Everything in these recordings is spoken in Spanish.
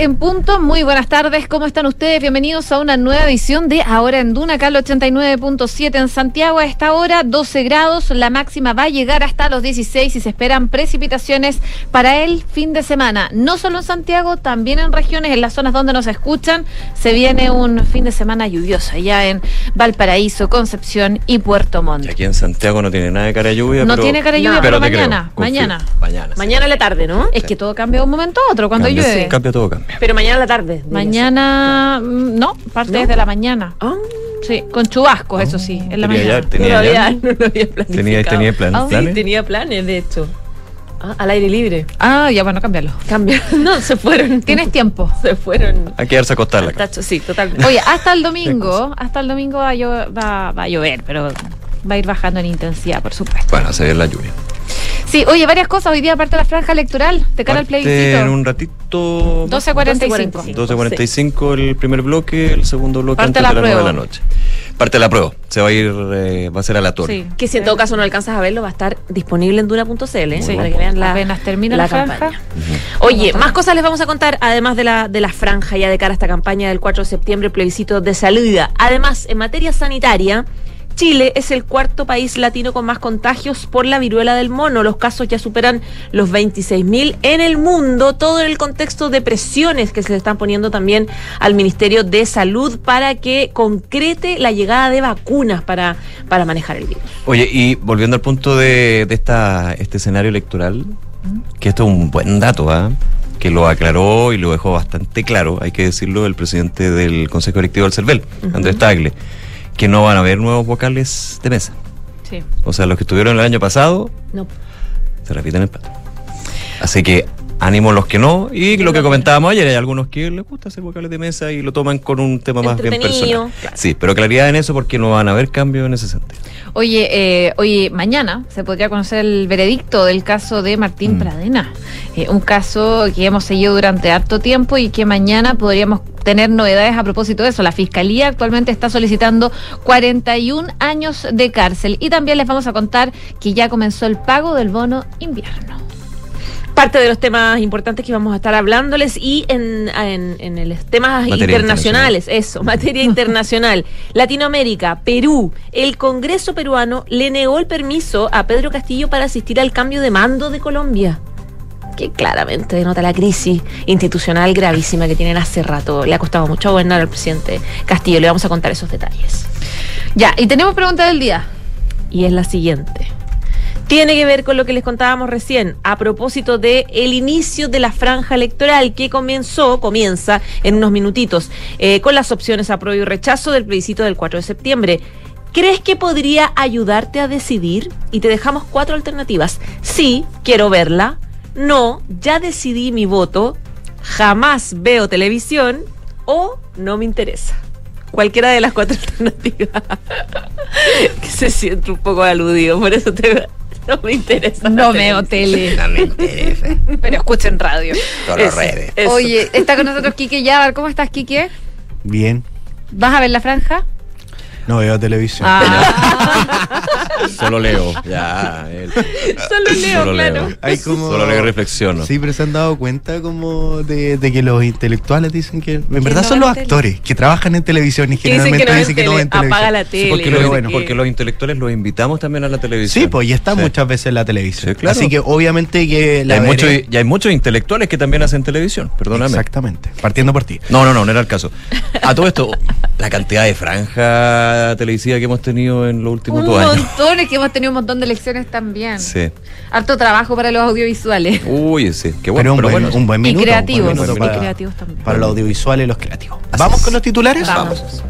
En punto, muy buenas tardes, ¿cómo están ustedes? Bienvenidos a una nueva edición de Ahora en Duna, acá 89.7 en Santiago. A esta hora 12 grados, la máxima va a llegar hasta los 16 y se esperan precipitaciones para el fin de semana. No solo en Santiago, también en regiones, en las zonas donde nos escuchan, se viene un fin de semana lluvioso, ya en Valparaíso, Concepción y Puerto Montt. Aquí en Santiago no tiene nada de cara de lluvia. No pero- tiene cara de lluvia, pero, mañana, mañana. Mañana. sí. Mañana a la tarde, ¿no? Es que todo cambia de un momento a otro cuando Cambia, llueve. sí, cambia todo, cambia. Pero mañana a la tarde. Mañana, mm, no, parte ¿No? desde la mañana. Ah, Sí, con chubascos, eso sí, en la Tenía mañana. ya- tenía no, lo había, ya- no lo había planificado. Tenía, tenía plan- Ah, planes. Sí, tenía planes, de hecho. Ah, al aire libre. Ah, ya bueno, cámbialo. Cambia. No, se fueron. Tienes tiempo. Se fueron. Hay que quedarse a acostar la casa. sí, totalmente. Oye, hasta el domingo, hasta el domingo va a, llo- va, va a llover, pero va a ir bajando en intensidad, por supuesto. Bueno, se ve la lluvia. Sí, oye, varias cosas hoy día, aparte de la franja electoral, de cara al Parte plebiscito. En un ratito. 12.45. 12.45 el primer bloque, el segundo bloque Parte antes la de las 9 de la prueba. noche. Parte de la prueba. Se va a ir, eh, va a ser aleatorio. Sí. Que si en todo caso no alcanzas a verlo, va a estar disponible en duna.cl ¿eh? Sí. para que vean la, Apenas termina la franja. campaña. Oye, más cosas les vamos a contar, además de la, de la franja ya de cara a esta campaña del 4 de septiembre, plebiscito de salida. Además, en materia sanitaria, Chile es el cuarto país latino con más contagios por la viruela del mono. Los casos ya superan los 26.000 en el mundo, todo en el contexto de presiones que se le están poniendo también al Ministerio de Salud para que concrete la llegada de vacunas para, para manejar el virus. Oye, y volviendo al punto de, de esta, este escenario electoral, que esto es un buen dato, ¿ah? que lo aclaró y lo dejó bastante claro, hay que decirlo, el presidente del Consejo Directivo del CERVEL, Andrés Tagle, que no van a haber nuevos vocales de mesa. Sí. O sea, los que estuvieron el año pasado No. se repiten el plato. Así que ánimo los que no. Y lo que comentábamos ayer, hay algunos que les gusta hacer vocales de mesa y lo toman con un tema más bien personal. claro. Sí, pero claridad en eso porque no van a haber cambios en ese sentido. Oye, eh, oye, mañana se podría conocer el veredicto del caso de Martín Mm. Pradena. Eh, un caso que hemos seguido durante harto tiempo y que mañana podríamos tener novedades a propósito de eso. La Fiscalía actualmente está solicitando 41 años de cárcel. Y también les vamos a contar que ya comenzó el pago del bono invierno. Parte de los temas importantes que vamos a estar hablándoles y en, en, en los temas Materia internacionales, eso, materia internacional. Latinoamérica, Perú, el Congreso peruano le negó el permiso a Pedro Castillo para asistir al cambio de mando de Colombia. Que claramente denota la crisis institucional gravísima que tienen hace rato. Le ha costado mucho gobernar al presidente Castillo. Le vamos a contar esos detalles. Ya, y tenemos pregunta del día. y es la siguiente. Tiene que ver con lo que les contábamos recién a propósito de el inicio de la franja electoral que comenzó, comienza en unos minutitos, eh, con las opciones apruebo y rechazo del plebiscito del 4 de septiembre. ¿Crees que podría ayudarte a decidir? Y te dejamos cuatro alternativas. Sí, quiero verla. No, ya decidí mi voto. Jamás veo televisión. O no me interesa. Cualquiera de las cuatro alternativas. que se siente un poco aludido, por eso te, no me interesa. la No veo tele. No me interesa. Pero escuchen radio. Todas redes. eso. Oye, está con nosotros Quique Yabar. ¿Cómo estás, Quique? Bien. ¿Vas a ver la franja? No veo televisión. Ah. Solo leo. Ya. él. Solo leo, Solo claro. leo. Hay como- Solo leo y reflexiono. Sí, pero se han dado cuenta como de, de que los intelectuales dicen que en verdad no son los tele. actores que trabajan en televisión y Que dicen que generalmente no ven dicen que no ven televisión. apaga la tele. porque, los, bueno, porque los intelectuales los invitamos también a la televisión. Sí, pues ya están Sí. muchas veces en la televisión. Sí, claro. Así que obviamente que Y la hay, y hay muchos intelectuales que también hacen televisión, perdóname. Exactamente. Partiendo por ti. No, no, no, no era el caso. A todo esto, la cantidad de franja televisiva que hemos tenido en los últimos Un dos años. montón, es que hemos tenido un montón de lecciones también. Sí. Harto trabajo para los audiovisuales. Uy, sí. Qué Pero bueno, un, pero buen, bueno. un buen Y minuto. un buen creativos, minuto y para, creativos también. para los audiovisuales y los creativos. Así ¿Vamos es. con los titulares? Vamos.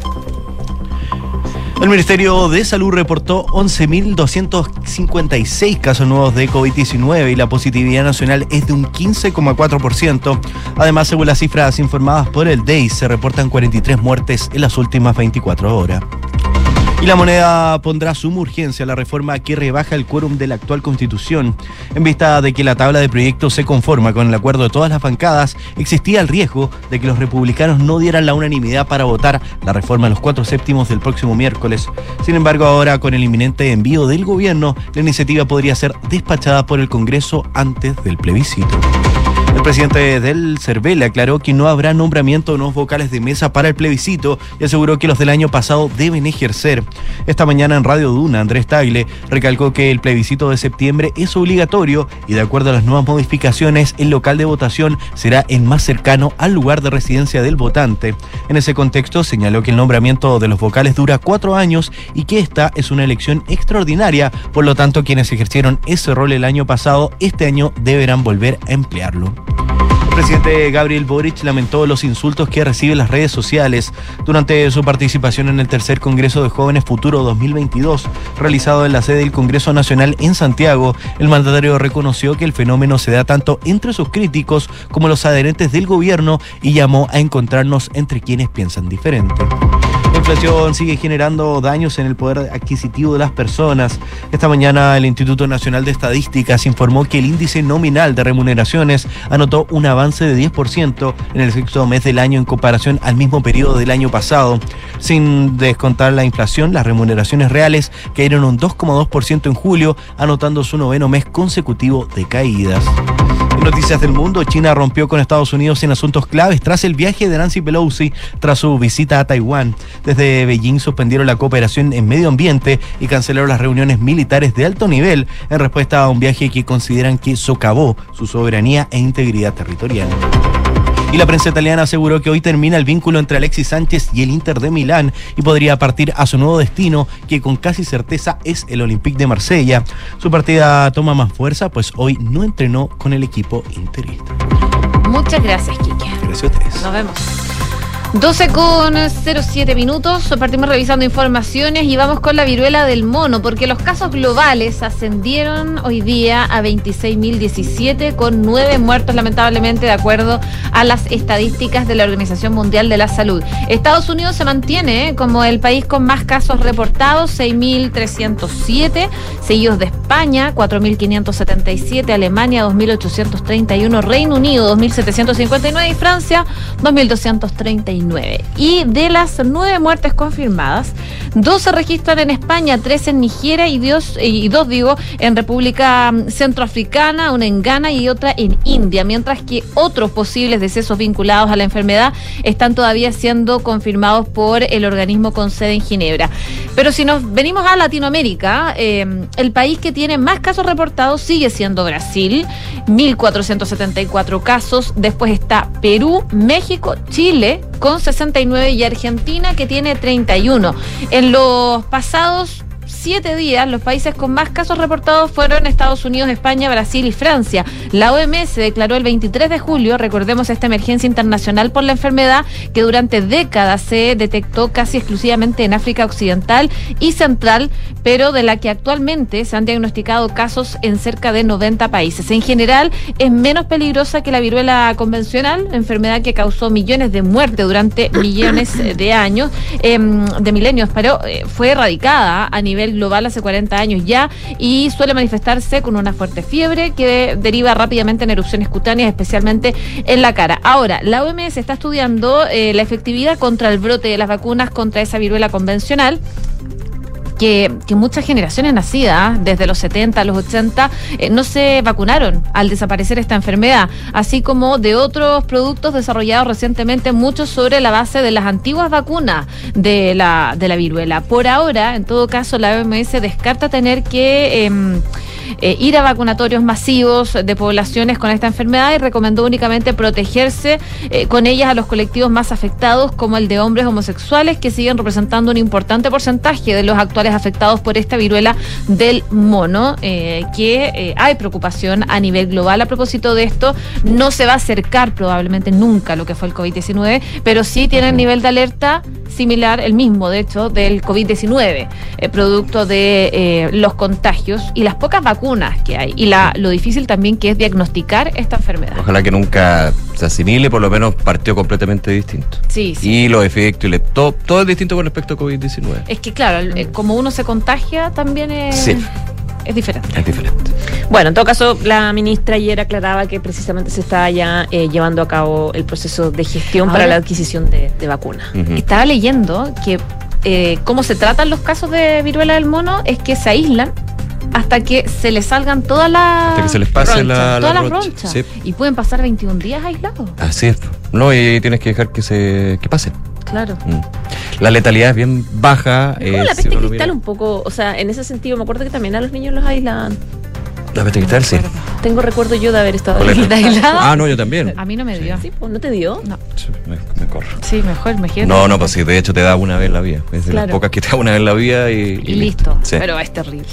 El Ministerio de Salud reportó 11.256 casos nuevos de COVID-19 y la positividad nacional es de un 15,4%. Además, según las cifras informadas por el DEI, se reportan 43 muertes en las últimas 24 horas. Y la moneda pondrá suma urgencia a la reforma que rebaja el quórum de la actual constitución. En vista de que la tabla de proyectos se conforma con el acuerdo de todas las bancadas, existía el riesgo de que los republicanos no dieran la unanimidad para votar la reforma en los cuatro séptimos del próximo miércoles. Sin embargo, ahora con el inminente envío del gobierno, la iniciativa podría ser despachada por el Congreso antes del plebiscito. El presidente del CERVEL aclaró que no habrá nombramiento de nuevos vocales de mesa para el plebiscito y aseguró que los del año pasado deben ejercer. Esta mañana en Radio Duna, Andrés Tagle recalcó que el plebiscito de septiembre es obligatorio y de acuerdo a las nuevas modificaciones, el local de votación será el más cercano al lugar de residencia del votante. En ese contexto, señaló que el nombramiento de los vocales dura cuatro años y que esta es una elección extraordinaria, por lo tanto quienes ejercieron ese rol el año pasado, este año deberán volver a emplearlo. El presidente Gabriel Boric lamentó los insultos que recibe las redes sociales durante su participación en el tercer Congreso de Jóvenes Futuro 2022, realizado en la sede del Congreso Nacional en Santiago. El mandatario reconoció que el fenómeno se da tanto entre sus críticos como los adherentes del gobierno y llamó a encontrarnos entre quienes piensan diferente. La inflación sigue generando daños en el poder adquisitivo de las personas. Esta mañana el Instituto Nacional de Estadísticas informó que el índice nominal de remuneraciones anotó un avance de 10% en el sexto mes del año en comparación al mismo periodo del año pasado. Sin descontar la inflación, las remuneraciones reales cayeron un 2,2% en julio, anotando su noveno mes consecutivo de caídas. Noticias del Mundo, China rompió con Estados Unidos en asuntos claves tras el viaje de Nancy Pelosi tras su visita a Taiwán. Desde Beijing suspendieron la cooperación en medio ambiente y cancelaron las reuniones militares de alto nivel en respuesta a un viaje que consideran que socavó su soberanía e integridad territorial. Y la prensa italiana aseguró que hoy termina el vínculo entre Alexis Sánchez y el Inter de Milán y podría partir a su nuevo destino, que con casi certeza es el Olympique de Marsella. Su partida toma más fuerza, pues hoy no entrenó con el equipo interista. Muchas gracias, Kike. Gracias a ustedes. Nos vemos. 12 con 07 minutos, partimos revisando informaciones y vamos con la viruela del mono, porque los casos globales ascendieron hoy día a 26.017 con nueve muertos lamentablemente de acuerdo a las estadísticas de la Organización Mundial de la Salud. Estados Unidos se mantiene ¿eh? como el país con más casos reportados, 6.307, seguidos de España, 4.577, Alemania, 2.831, Reino Unido, 2.759 y Francia, 2.239. Y de las nueve muertes confirmadas, dos se registran en España, tres en Nigeria y dos, y dos digo, en República Centroafricana, una en Ghana y otra en India, mientras que otros posibles decesos vinculados a la enfermedad están todavía siendo confirmados por el organismo con sede en Ginebra. Pero si nos venimos a Latinoamérica, eh, el país que tiene más casos reportados sigue siendo Brasil, 1.474 casos, después está Perú, México, Chile, con 69 y Argentina que tiene 31. En los pasados siete días, los países con más casos reportados fueron Estados Unidos, España, Brasil y Francia. La OMS declaró el 23 de julio, recordemos esta emergencia internacional por la enfermedad que durante décadas se detectó casi exclusivamente en África Occidental y Central, pero de la que actualmente se han diagnosticado casos en cerca de 90 países. En general, es menos peligrosa que la viruela convencional, enfermedad que causó millones de muertes durante millones de años, eh, de milenios, pero eh, fue erradicada a nivel global hace 40 años ya y suele manifestarse con una fuerte fiebre que deriva rápidamente en erupciones cutáneas, especialmente en la cara. Ahora, la OMS está estudiando eh, la efectividad contra el brote de las vacunas contra esa viruela convencional. Que, muchas generaciones nacidas desde los 70 a los 80 eh, no se vacunaron al desaparecer esta enfermedad, así como de otros productos desarrollados recientemente, muchos sobre la base de las antiguas vacunas de la, de la viruela. Por ahora, en todo caso, la OMS descarta tener que... Eh, eh, ir a vacunatorios masivos de poblaciones con esta enfermedad y recomendó únicamente protegerse eh, con ellas a los colectivos más afectados, como el de hombres homosexuales, que siguen representando un importante porcentaje de los actuales afectados por esta viruela del mono, eh, que hay preocupación a nivel global a propósito de esto. No se va a acercar probablemente nunca lo que fue el COVID-19, pero sí tienen nivel de alerta similar, el mismo de hecho, del COVID-19, eh, producto de los contagios y las pocas vacunas que hay y la, lo difícil también que es diagnosticar esta enfermedad. Ojalá que nunca se asimile, por lo menos partió completamente distinto. Sí, sí. Y los efectos, y le- todo, todo es distinto con respecto a COVID-19. Es que claro, como uno se contagia también es, Sí. es diferente. Es diferente. Bueno, en todo caso, la ministra ayer aclaraba que precisamente se está ya eh, llevando a cabo el proceso de gestión Ahora- para la adquisición de, de vacunas. Estaba leyendo que eh, cómo se tratan los casos de viruela del mono es que se aíslan hasta que se les salgan todas las Hasta que se les pase la, la todas las roncha. ronchas. Sí. Y pueden pasar 21 días aislados. Así es. No, y tienes que dejar que se que pase. Claro. Mm. La letalidad es bien baja. Como eh, la si peste lo cristal un poco, o sea, en ese sentido me acuerdo que también a los niños los aislan. La peste cristal, sí. Tengo recuerdo yo de haber estado aislada. Ah, no, yo también. A mí no me dio. Sí, pues, ¿no te dio? No. Sí, me, me corro. Sí, mejor. No, no, pues sí, de hecho te da una vez la vida. Es de las pocas que te da una vez la vida y, Y listo. Sí. Pero es terrible.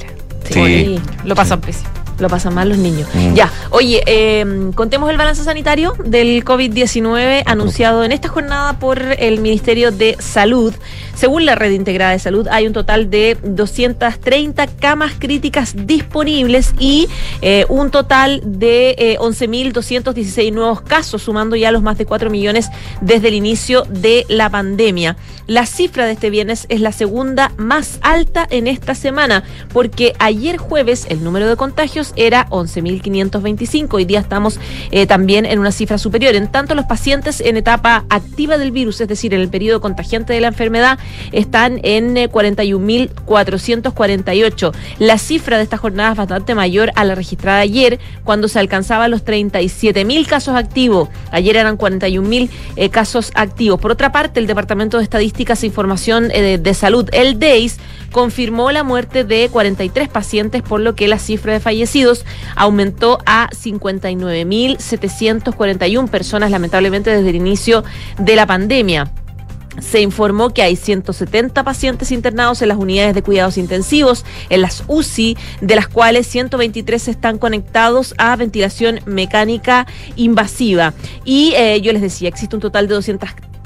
Sí. Lo pasan pésimo. Lo pasan mal los niños. Mm. Ya, oye, eh, contemos el balance sanitario del COVID-19 anunciado en esta jornada por el Ministerio de Salud. Según la Red Integrada de Salud, hay un total de 230 camas críticas disponibles y eh, un total de eh, 11.216 nuevos casos, sumando ya los más de 4 millones desde el inicio de la pandemia. La cifra de este viernes es la segunda más alta en esta semana, porque ayer jueves el número de contagios era 11.525. Hoy día estamos eh, también en una cifra superior. En tanto, los pacientes en etapa activa del virus, es decir, en el periodo contagiante de la enfermedad, están en eh, 41.448. La cifra de esta jornada es bastante mayor a la registrada ayer, cuando se alcanzaba los 37.000 casos activos. Ayer eran 41.000 eh, casos activos. Por otra parte, el Departamento de Estadísticas e Información eh, de Salud, el DEIS, confirmó la muerte de 43 pacientes, por lo que la cifra de fallecidos aumentó a 59.741 personas, lamentablemente, desde el inicio de la pandemia. Se informó que hay 170 pacientes internados en las unidades de cuidados intensivos, en las UCI, de las cuales 123 están conectados a ventilación mecánica invasiva. Y eh, yo les decía, existe un total de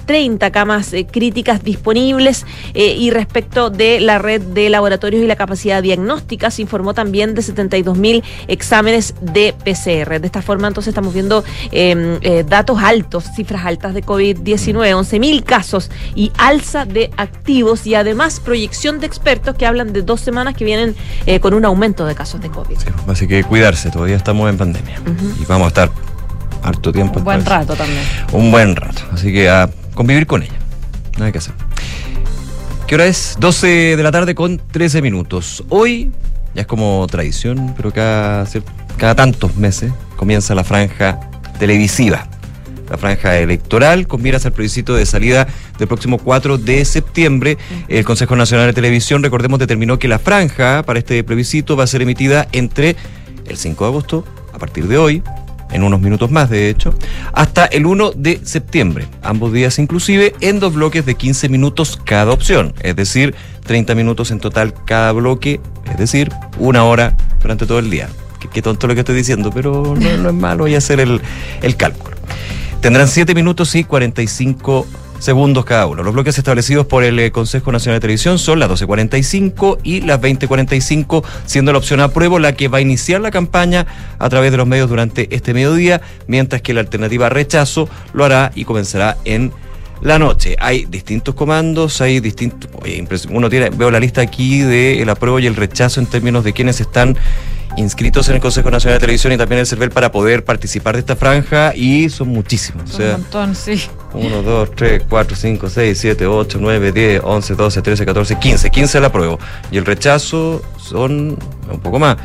230 camas eh, críticas disponibles eh, y respecto de la red de laboratorios y la capacidad diagnóstica se informó también de 72 mil exámenes de PCR. De esta forma entonces estamos viendo eh, eh, datos altos, cifras altas de COVID-19, 11 mil casos y alza de activos y además proyección de expertos que hablan de dos semanas que vienen eh, con un aumento de casos de COVID. Sí, así que cuidarse, todavía estamos en pandemia. Y vamos a estar harto tiempo. Un buen rato también. Un buen rato. Así que a convivir con ella. Nada que hacer. ¿Qué hora es? 12 de la tarde con 13 minutos. Hoy, ya es como tradición, pero cada, cada tantos meses comienza la franja televisiva. La franja electoral con miras al plebiscito de salida del próximo 4 de septiembre. El Consejo Nacional de Televisión, recordemos, determinó que la franja para este plebiscito va a ser emitida entre el 5 de agosto, a partir de hoy, en unos minutos más de hecho, hasta el 1 de septiembre. Ambos días inclusive en dos bloques de 15 minutos cada opción, es decir, 30 minutos en total cada bloque, es decir, una hora durante todo el día. Qué, qué tonto lo que estoy diciendo, pero no, es malo, voy a hacer el, el cálculo. Tendrán 7 minutos y 45 segundos cada uno. Los bloques establecidos por el eh, Consejo Nacional de Televisión son las 12.45 y las 20.45, siendo la opción apruebo la que va a iniciar la campaña a través de los medios durante este mediodía, mientras que la alternativa rechazo lo hará y comenzará en la noche. Hay distintos comandos, hay distintos... Uno tiene, veo la lista aquí del apruebo y el rechazo en términos de quienes están inscritos en el Consejo Nacional de Televisión y también el CERVEL para poder participar de esta franja y son muchísimos. O Un montón, sí. 1, 2, 3, 4, 5, 6, 7, 8, 9, 10, 11, 12, 13, 14, 15. 15 la apruebo. Y el rechazo son un poco más.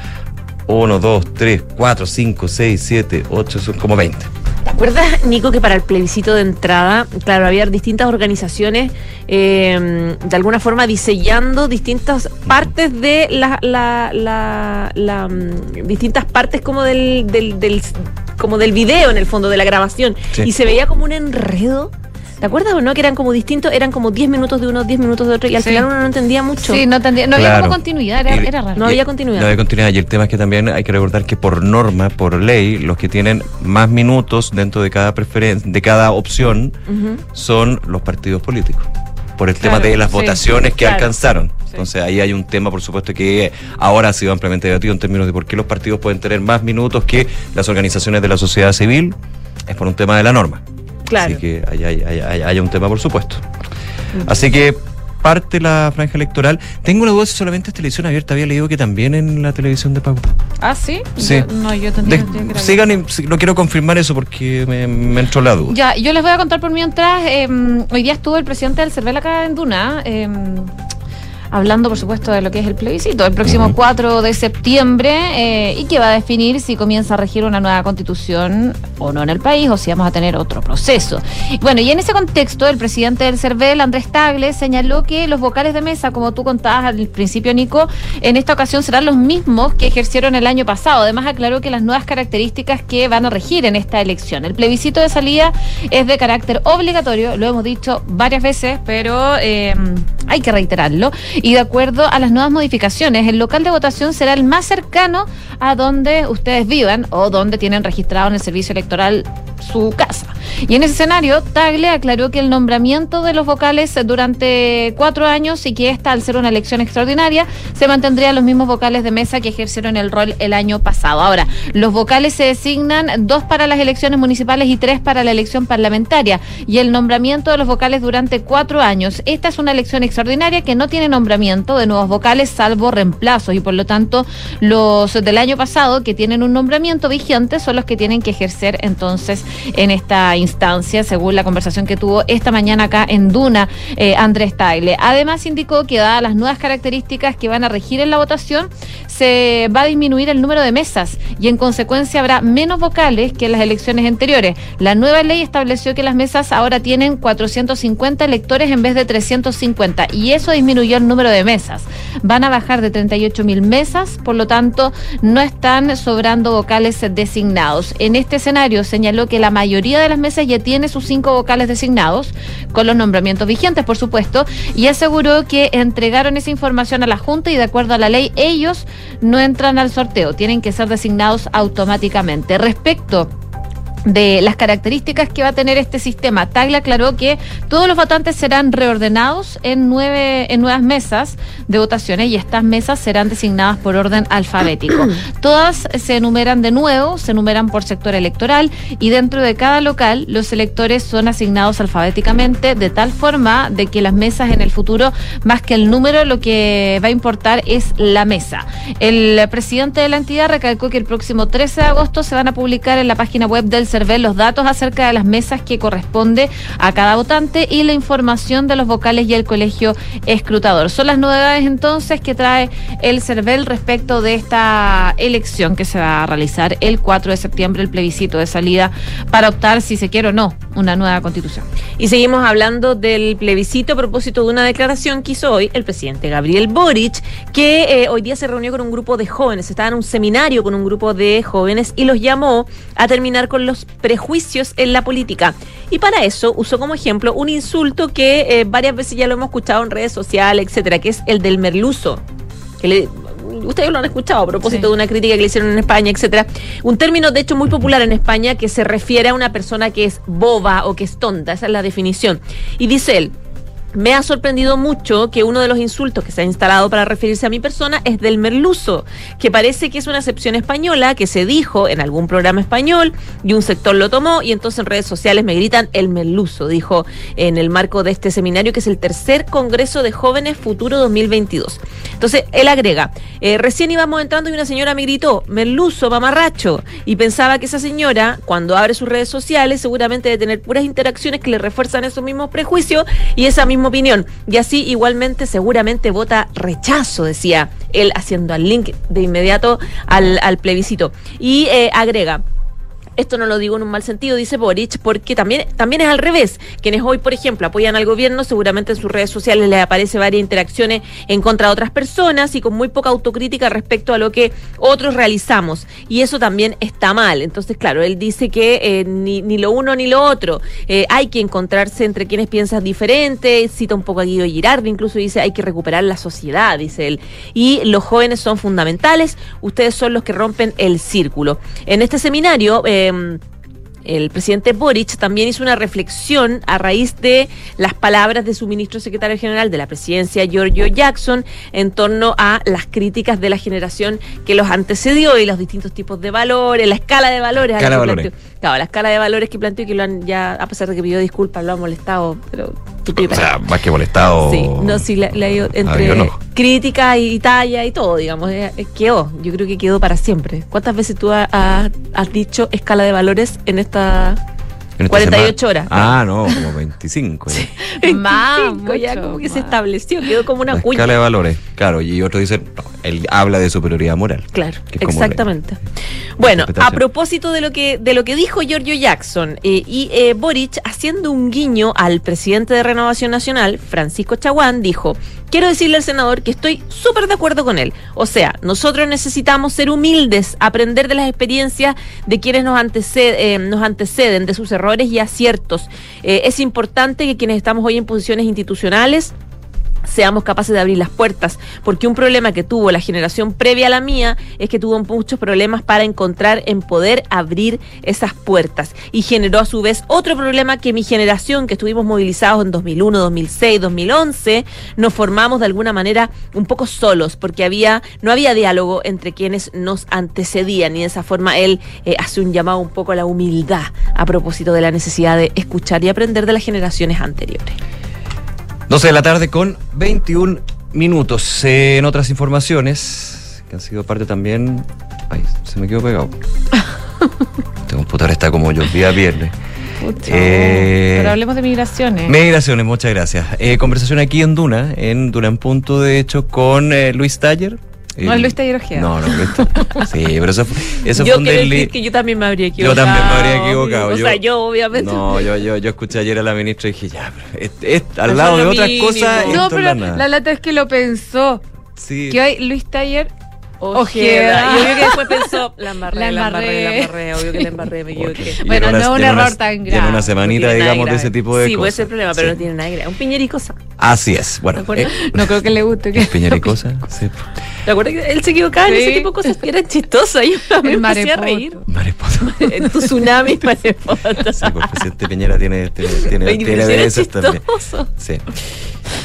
1, 2, 3, 4, 5, 6, 7, 8, son como 20. ¿Te acuerdas, Nico, que para el plebiscito de entrada, claro, había distintas organizaciones eh, de alguna forma diseñando distintas partes de la, la, la, la, mm, distintas partes como del, del, del como del video en el fondo de la grabación Sí. y se veía como un enredo. ¿Te acuerdas o no? Que eran como distintos, eran como 10 minutos de uno, 10 minutos de otro y al Sí. final uno no entendía mucho. Sí, no, tendría- no había como continuidad, era, Y- era raro. No había continuidad. No había continuidad. Y el tema es que también hay que recordar que por norma, por ley, los que tienen más minutos dentro de cada preferen de cada opción son los partidos políticos. por el tema de las sí, votaciones que claro. alcanzaron. Sí. Entonces ahí hay un tema, por supuesto, que ahora ha sido ampliamente debatido en términos de por qué los partidos pueden tener más minutos que las organizaciones de la sociedad civil. Es por un tema de la norma. Claro. Así que hay, hay, hay- hay- un tema, por supuesto. Así que parte la franja electoral. Tengo una duda si solamente es televisión abierta. Había leído que también en la televisión de pago. ¿Ah, sí? Sí. Yo- no, yo tendría De- sigan, y- no quiero confirmar eso porque me, me entró la duda. Ya, yo les voy a contar por mientras. eh, hoy día estuvo el presidente del CERVEL acá en Duna. eh, Hablando, por supuesto, de lo que es el plebiscito, el próximo Ujú. 4 de septiembre, eh, y que va a definir si comienza a regir una nueva constitución o no en el país, o si vamos a tener otro proceso. Bueno, y en ese contexto, el presidente del CERVEL, Andrés Tagle, señaló que los vocales de mesa, como tú contabas al principio, Nico, en esta ocasión serán los mismos que ejercieron el año pasado. Además, aclaró que las nuevas características que van a regir en esta elección. El plebiscito de salida es de carácter obligatorio, lo hemos dicho varias veces, pero eh, hay que reiterarlo. Y de acuerdo a las nuevas modificaciones, el local de votación será el más cercano a donde ustedes vivan o donde tienen registrado en el servicio electoral su casa. Y en ese escenario, Tagle aclaró que el nombramiento de los vocales durante cuatro años y que esta, al ser una elección extraordinaria, se mantendrían los mismos vocales de mesa que ejercieron el rol el año pasado. Ahora, los vocales se designan dos para las elecciones municipales y tres para la elección parlamentaria. Y el nombramiento de los vocales durante cuatro años. Esta es una elección extraordinaria que no tiene nombramiento de nuevos vocales, salvo reemplazos. Y por lo tanto, los del año pasado que tienen un nombramiento vigente son los que tienen que ejercer entonces en esta instancia, según la conversación que tuvo esta mañana acá en Duna, eh, Andrés Tagle. Además, indicó que dadas las nuevas características que van a regir en la votación, se va a disminuir el número de mesas y en consecuencia habrá menos vocales que en las elecciones anteriores. La nueva ley estableció que las mesas ahora tienen 450 electores en vez de 350 y eso disminuyó el número de mesas. Van a bajar de 38 mil mesas, por lo tanto no están sobrando vocales designados. En este escenario señaló que la mayoría de las mesas ya tiene sus cinco vocales designados, con los nombramientos vigentes, por supuesto, y aseguró que entregaron esa información a la Junta y de acuerdo a la ley ellos no entran al sorteo, tienen que ser designados automáticamente. Respecto de las características que va a tener este sistema. Tagle aclaró que todos los votantes serán reordenados en nueve en nuevas mesas de votaciones y estas mesas serán designadas por orden alfabético. Todas se enumeran de nuevo, se enumeran por sector electoral y dentro de cada local los electores son asignados alfabéticamente de tal forma de que las mesas en el futuro, más que el número, lo que va a importar es la mesa. El presidente de la entidad recalcó que el próximo 13 de agosto se van a publicar en la página web del CERVEL los datos acerca de las mesas que corresponde a cada votante y la información de los vocales y el colegio escrutador. Son las novedades entonces que trae el CERVEL respecto de esta elección que se va a realizar el 4 de septiembre, el plebiscito de salida para optar si se quiere o no una nueva constitución. Y seguimos hablando del plebiscito a propósito de una declaración que hizo hoy el presidente Gabriel Boric, que eh, hoy día se reunió con un grupo de jóvenes, estaba en un seminario con un grupo de jóvenes y los llamó a terminar con los prejuicios en la política. Y para eso usó como ejemplo un insulto que eh, varias veces ya lo hemos escuchado en redes sociales, etcétera, que es el del merluzo. Que le, ustedes lo han escuchado a propósito Sí. de una crítica que le hicieron en España, etcétera. Un término, de hecho, muy popular en España que se refiere a una persona que es boba o que es tonta. Esa es la definición. Y dice él. Me ha sorprendido mucho que uno de los insultos que se ha instalado para referirse a mi persona es del merluzo, que parece que es una excepción española que se dijo en algún programa español y un sector lo tomó y entonces en redes sociales me gritan el merluzo, dijo en el marco de este seminario que es el tercer Congreso de Jóvenes Futuro 2022. Entonces él agrega, eh, recién íbamos entrando y una señora me gritó, merluzo, mamarracho, y pensaba que esa señora cuando abre sus redes sociales seguramente debe tener puras interacciones que le refuerzan esos mismos prejuicios y esa misma opinión. Y así igualmente seguramente vota rechazo, decía él haciendo el link de inmediato al, al plebiscito. Y eh, agrega, esto no lo digo en un mal sentido, dice Boric, porque también, también es al revés. Quienes hoy, por ejemplo, apoyan al gobierno, seguramente en sus redes sociales les aparece varias interacciones en contra de otras personas y con muy poca autocrítica respecto a lo que otros realizamos. Y eso también está mal. Entonces, claro, él dice que eh, ni, lo uno ni lo otro. Eh, hay que encontrarse entre quienes piensan diferente. Cita un poco a Guido Girardi, incluso dice hay que recuperar la sociedad, dice él. Y los jóvenes son fundamentales. Ustedes son los que rompen el círculo. En este seminario, eh, el presidente Boric también hizo una reflexión a raíz de las palabras de su ministro secretario general de la presidencia, Giorgio Jackson, en torno a las críticas de la generación que los antecedió y los distintos tipos de valores, la escala de valores. a la Escala de que valores. planteó. Claro, la escala de valores que planteó y que lo han ya, a pesar de que pidió disculpas, lo han molestado, pero O sea, más que molestado. Sí, no, sí, le, le ha ido entre no. Crítica y talla y todo, digamos, eh, eh, quedó. Yo creo que quedó para siempre. ¿Cuántas veces tú ha- ha- has dicho escala de valores en esta En esta 48 semana. horas? Ah, no, como 25. ya. Más, 25, ya mucho como que se estableció, quedó como una La cuña. escala de valores, claro. Y otros dicen, no, él habla de superioridad moral. Claro, exactamente. Bueno, a propósito de lo que de lo que dijo Giorgio Jackson eh, y eh, Boric haciendo un guiño al presidente de Renovación Nacional, Francisco Chaguán, dijo: Quiero decirle al senador que estoy súper de acuerdo con él. O sea, nosotros necesitamos ser humildes, aprender de las experiencias de quienes nos, anteced- eh, nos anteceden, de sus errores y aciertos. Eh, es importante que quienes estamos hoy en posiciones institucionales seamos capaces de abrir las puertas, porque un problema que tuvo la generación previa a la mía es que tuvo muchos problemas para encontrar en poder abrir esas puertas y generó a su vez otro problema que mi generación, que estuvimos movilizados en 2001, 2006, 2011, nos formamos de alguna manera un poco solos, porque había no había diálogo entre quienes nos antecedían y de esa forma él eh, hace un llamado un poco a la humildad a propósito de la necesidad de escuchar y aprender de las generaciones anteriores. 12 de la tarde con 21 minutos. En otras informaciones, que han sido parte también. Ay, se me quedó pegado. este computador está como yo día viernes. Eh, Pero hablemos de migraciones. Migraciones, muchas gracias. Eh, conversación aquí en Duna, en Duna en Punto, de hecho, con eh, Luis Taller. No es Luis Taller Ojeda. No, no, Luis. Sí, pero eso fue, eso yo fue un decir que yo también me habría Yo equivocado. también me habría equivocado. O sea, yo obviamente. No, yo, yo, yo escuché ayer a la ministra y dije, ya, pero es- es- al lado de otras mínimo. cosas. No, esto pero la lata es que lo pensó. Sí. Que hay Luis Taller Ojeda. Ojeda. Y obvio que después pensó, la embarré, La embarré, la embarré. obvio que la embarré, me equivoqué. Bueno, en no es un error tan grave. una semanita, tiene digamos, de ese tipo de Sí, cosas. puede ser problema, pero Sí. no tiene nada grave. Un piñericosa. Así es. Bueno, eh, No creo que le guste. Que Piñericosa. Sí. ¿Te acuerdas que él se equivocaba en Sí. ese tipo de cosas que eran chistosas? Yo también El me hacía marepoto. reír. Mariposa. En tu tsunami, marepota. Sí, pues el presidente Piñera tiene, tiene, tiene, tiene de esas también. Sí.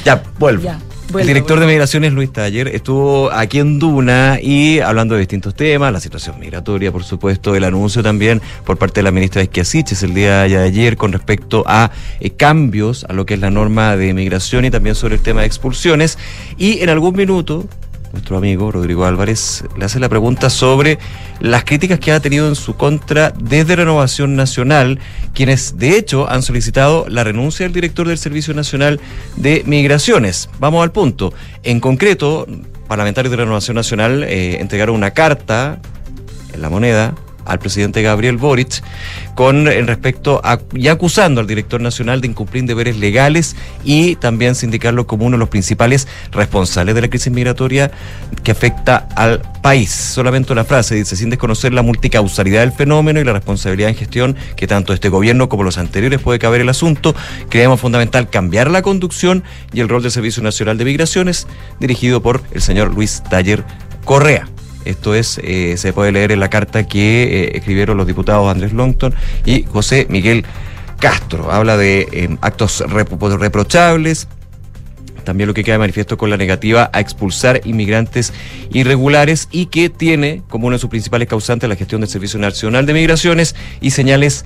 Ya, vuelvo. Vuelvo, director de Migraciones, Luis Taller, estuvo aquí en Duna y hablando de distintos temas, la situación migratoria, por supuesto, el anuncio también por parte de la ministra Esquiasiches el día de ayer con respecto a eh, cambios a lo que es la norma de migración y también sobre el tema de expulsiones. Y en algún minuto, nuestro amigo Rodrigo Álvarez le hace la pregunta sobre las críticas que ha tenido en su contra desde Renovación Nacional, quienes de hecho han solicitado la renuncia del director del Servicio Nacional de Migraciones. Vamos al punto. En concreto, parlamentarios de Renovación Nacional eh, entregaron una carta en la moneda al presidente Gabriel Boric con en respecto a y acusando al director nacional de incumplir deberes legales y también sindicarlo como uno de los principales responsables de la crisis migratoria que afecta al país. Solamente una frase dice, sin desconocer la multicausalidad del fenómeno y la responsabilidad en gestión que tanto este gobierno como los anteriores puede caber el asunto, creemos fundamental cambiar la conducción y el rol del Servicio Nacional de Migraciones dirigido por el señor Luis Taller Correa. Esto es, eh, se puede leer en la carta que eh, escribieron los diputados Andrés Longton y José Miguel Castro. Habla de eh, actos repro- reprochables, también lo que queda de manifiesto con la negativa a expulsar inmigrantes irregulares y que tiene como uno de sus principales causantes la gestión del Servicio Nacional de Migraciones y señales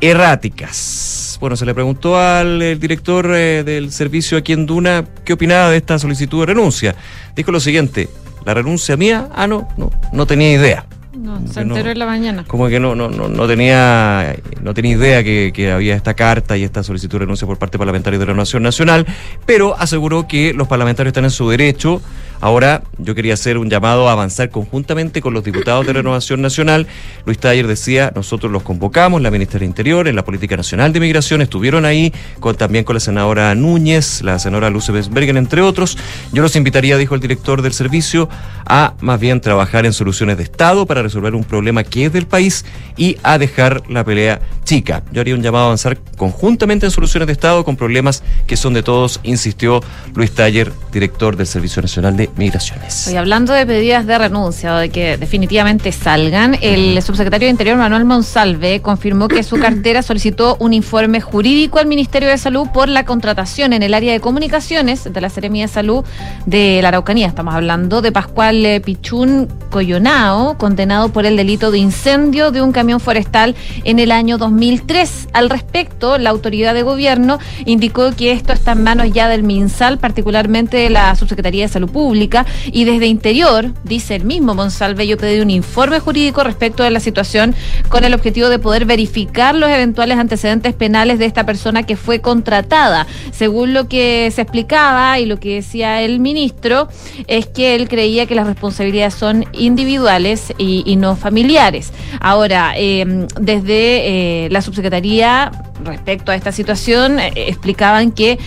erráticas. Bueno, se le preguntó al director del servicio aquí en Duna qué opinaba de esta solicitud de renuncia. Dijo lo siguiente, ¿la renuncia mía? Ah, no, no, no tenía idea. No, se no- enteró en la mañana. Como que no, no, no, no tenía no tenía idea que, que había esta carta y esta solicitud de renuncia por parte parlamentaria de la Nación Nacional, pero aseguró que los parlamentarios están en su derecho. Ahora yo quería hacer un llamado a avanzar conjuntamente con los diputados de Renovación Nacional. Luis Taller decía, nosotros los convocamos, la ministra del Interior, en la Política Nacional de Migración, estuvieron ahí con, también con la senadora Núñez, la senadora Luce Bergen, entre otros. Yo los invitaría, dijo el director del servicio, a más bien trabajar en soluciones de Estado para resolver un problema que es del país y a dejar la pelea chica. Yo haría un llamado a avanzar conjuntamente en soluciones de Estado con problemas que son de todos, insistió Luis Taller, director del Servicio Nacional de Migraciones. Hoy hablando de pedidas de renuncia o de que definitivamente salgan, el subsecretario de Interior Manuel Monsalve confirmó que su cartera solicitó un informe jurídico al Ministerio de Salud por la contratación en el área de comunicaciones de la Seremía de Salud de la Araucanía. Estamos hablando de Pascual eh, Pichún Coyonao, condenado por el delito de incendio de un camión forestal en el año 2003. Al respecto, la autoridad de gobierno indicó que esto está en manos ya del MinSal, particularmente de la Subsecretaría de Salud Pública, y desde Interior, dice el mismo Monsalve, yo pedí un informe jurídico respecto de la situación con el objetivo de poder verificar los eventuales antecedentes penales de esta persona que fue contratada. Según lo que se explicaba y lo que decía el ministro, es que él creía que las responsabilidades son individuales y, no familiares. Ahora, eh, desde eh, la subsecretaría respecto a esta situación, eh, explicaban que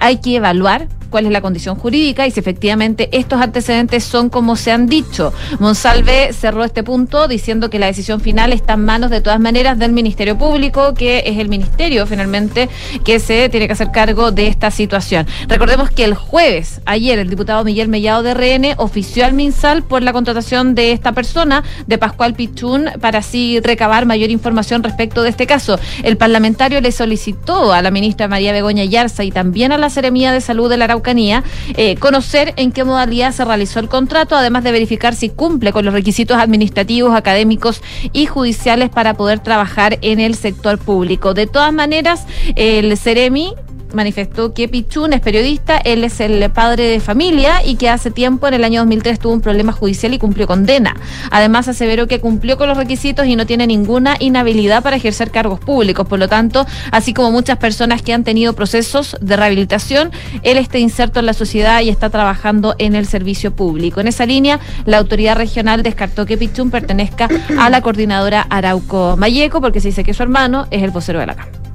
hay que evaluar cuál es la condición jurídica y si efectivamente estos antecedentes son como se han dicho. Monsalve cerró este punto diciendo que la decisión final está en manos de todas maneras del Ministerio Público, que es el ministerio finalmente que se tiene que hacer cargo de esta situación. Recordemos que el jueves, ayer, el diputado Miguel Mellado de RN ofició al MinSal por la contratación de esta persona, de Pascual Pichún, para así recabar mayor información respecto de este caso. El parlamentario le solicitó a la ministra María Begoña Yarza y también a la Seremía de Salud de la Eh, conocer en qué modalidad se realizó el contrato, además de verificar si cumple con los requisitos administrativos, académicos y judiciales para poder trabajar en el sector público. De todas maneras, el Ceremi manifestó que Pichún es periodista, él es el padre de familia y que hace tiempo, en el año 2003, tuvo un problema judicial y cumplió condena. Además, aseveró que cumplió con los requisitos y no tiene ninguna inhabilidad para ejercer cargos públicos. Por lo tanto, así como muchas personas que han tenido procesos de rehabilitación, él está inserto en la sociedad y está trabajando en el servicio público. En esa línea, la autoridad regional descartó que Pichún pertenezca a la coordinadora Arauco Mayeco, porque se dice que su hermano es el vocero de la Cámara.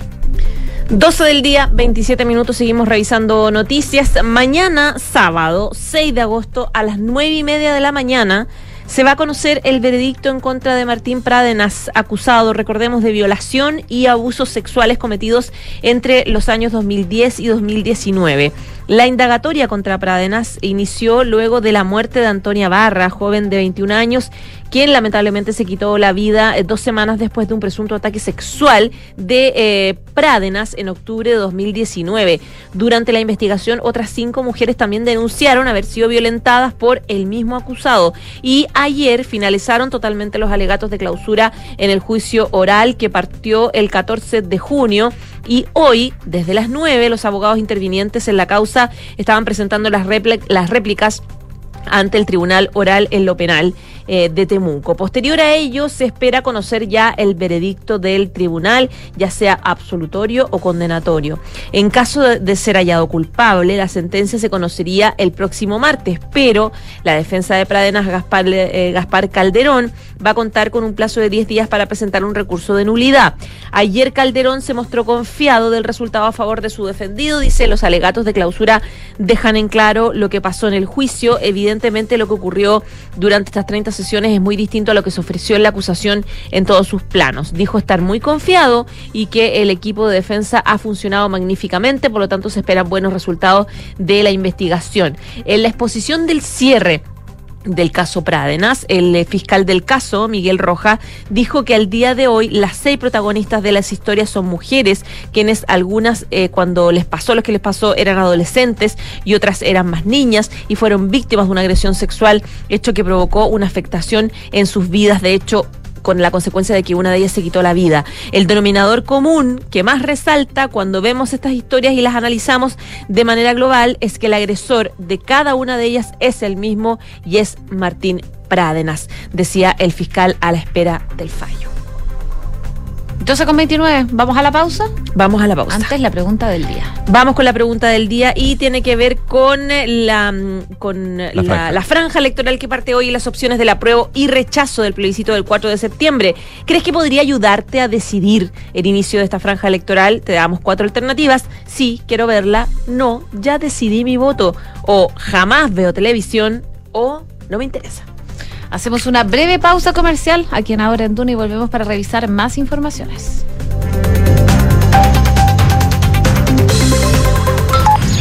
12 del día, 27 minutos, seguimos revisando noticias. Mañana, sábado, 6 de agosto, a las 9 y media de la mañana, se va a conocer el veredicto en contra de Martín Pradenas, acusado, recordemos, de violación y abusos sexuales cometidos entre los años 2010 y 2019. La indagatoria contra Pradenas inició luego de la muerte de Antonia Barra, joven de 21 años, quien lamentablemente se quitó la vida eh, dos semanas después de un presunto ataque sexual de eh, Pradenas en octubre de 2019. Durante la investigación, otras cinco mujeres también denunciaron haber sido violentadas por el mismo acusado. Y ayer finalizaron totalmente los alegatos de clausura en el juicio oral que partió el 14 de junio. Y hoy, desde las 9, los abogados intervinientes en la causa estaban presentando las, réplicas ante el Tribunal Oral en lo Penal. Eh, de Temuco. Posterior a ello, se espera conocer ya el veredicto del tribunal, ya sea absolutorio o condenatorio. En caso de, ser hallado culpable, la sentencia se conocería el próximo martes, pero la defensa de Pradenas, Gaspar, eh, Gaspar Calderón, va a contar con un plazo de 10 días para presentar un recurso de nulidad. Ayer Calderón se mostró confiado del resultado a favor de su defendido, dice los alegatos de clausura dejan en claro lo que pasó en el juicio, evidentemente lo que ocurrió durante estas 30 sesiones es muy distinto a lo que se ofreció en la acusación en todos sus planos. Dijo estar muy confiado y que el equipo de defensa ha funcionado magníficamente, por lo tanto se esperan buenos resultados de la investigación. En la exposición del cierre del caso Pradenas. El eh, fiscal del caso, Miguel Roja, dijo que al día de hoy las seis protagonistas de las historias son mujeres, quienes algunas eh, cuando les pasó lo que les pasó eran adolescentes y otras eran más niñas y fueron víctimas de una agresión sexual, hecho que provocó una afectación en sus vidas. De hecho, con la consecuencia de que una de ellas se quitó la vida. El denominador común que más resalta cuando vemos estas historias y las analizamos de manera global es que el agresor de cada una de ellas es el mismo y es Martín Prádenas, decía el fiscal a la espera del fallo. 12 con 29, ¿vamos a la pausa? Vamos a la pausa. Antes la pregunta del día. Vamos con la pregunta del día y tiene que ver con la, con la, franja. electoral que parte hoy y las opciones del apruebo y rechazo del plebiscito del 4 de septiembre. ¿Crees que podría ayudarte a decidir el inicio de esta franja electoral? Te damos cuatro alternativas. Sí, quiero verla. No, ya decidí mi voto. O jamás veo televisión. O no me interesa. Hacemos una breve pausa comercial aquí en Ahora en Duna y volvemos para revisar más informaciones.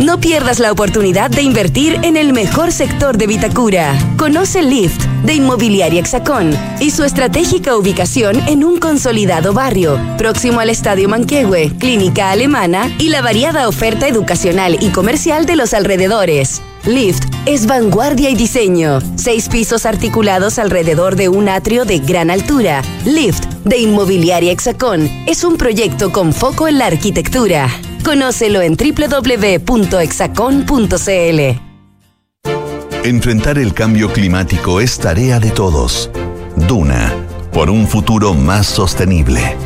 No pierdas la oportunidad de invertir en el mejor sector de Vitacura. Conoce Lift de Inmobiliaria Hexacón y su estratégica ubicación en un consolidado barrio, próximo al Estadio Manquehue, Clínica Alemana y la variada oferta educacional y comercial de los alrededores. Lift es vanguardia y diseño. Seis pisos articulados alrededor de un atrio de gran altura. Lift de Inmobiliaria Hexacón es un proyecto con foco en la arquitectura. Conócelo en www.exacon.cl. Enfrentar el cambio climático es tarea de todos. Duna, por un futuro más sostenible.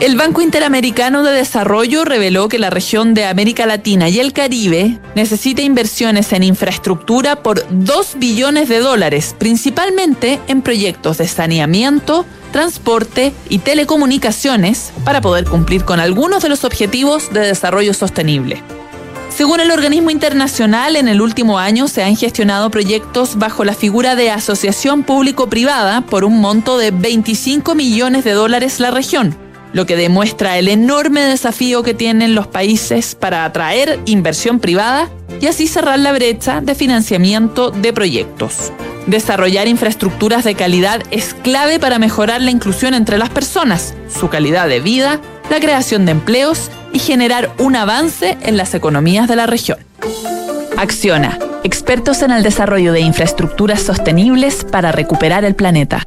El Banco Interamericano de Desarrollo reveló que la región de América Latina y el Caribe necesita inversiones en infraestructura por 2 billones de dólares, principalmente en proyectos de saneamiento, transporte y telecomunicaciones para poder cumplir con algunos de los objetivos de desarrollo sostenible. Según el organismo internacional, en el último año se han gestionado proyectos bajo la figura de asociación público-privada por un monto de 25 millones de dólares la región lo que demuestra el enorme desafío que tienen los países para atraer inversión privada y así cerrar la brecha de financiamiento de proyectos. Desarrollar infraestructuras de calidad es clave para mejorar la inclusión entre las personas, su calidad de vida, la creación de empleos y generar un avance en las economías de la región. Acciona, expertos en el desarrollo de infraestructuras sostenibles para recuperar el planeta.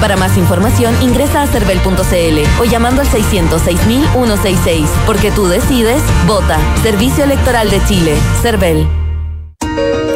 Para más información, ingresa a cervel.cl o llamando al 606.166. Porque tú decides, vota. Servicio Electoral de Chile. Cervel.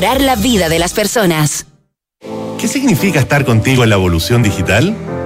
la vida de las personas. ¿Qué significa estar contigo en la evolución digital?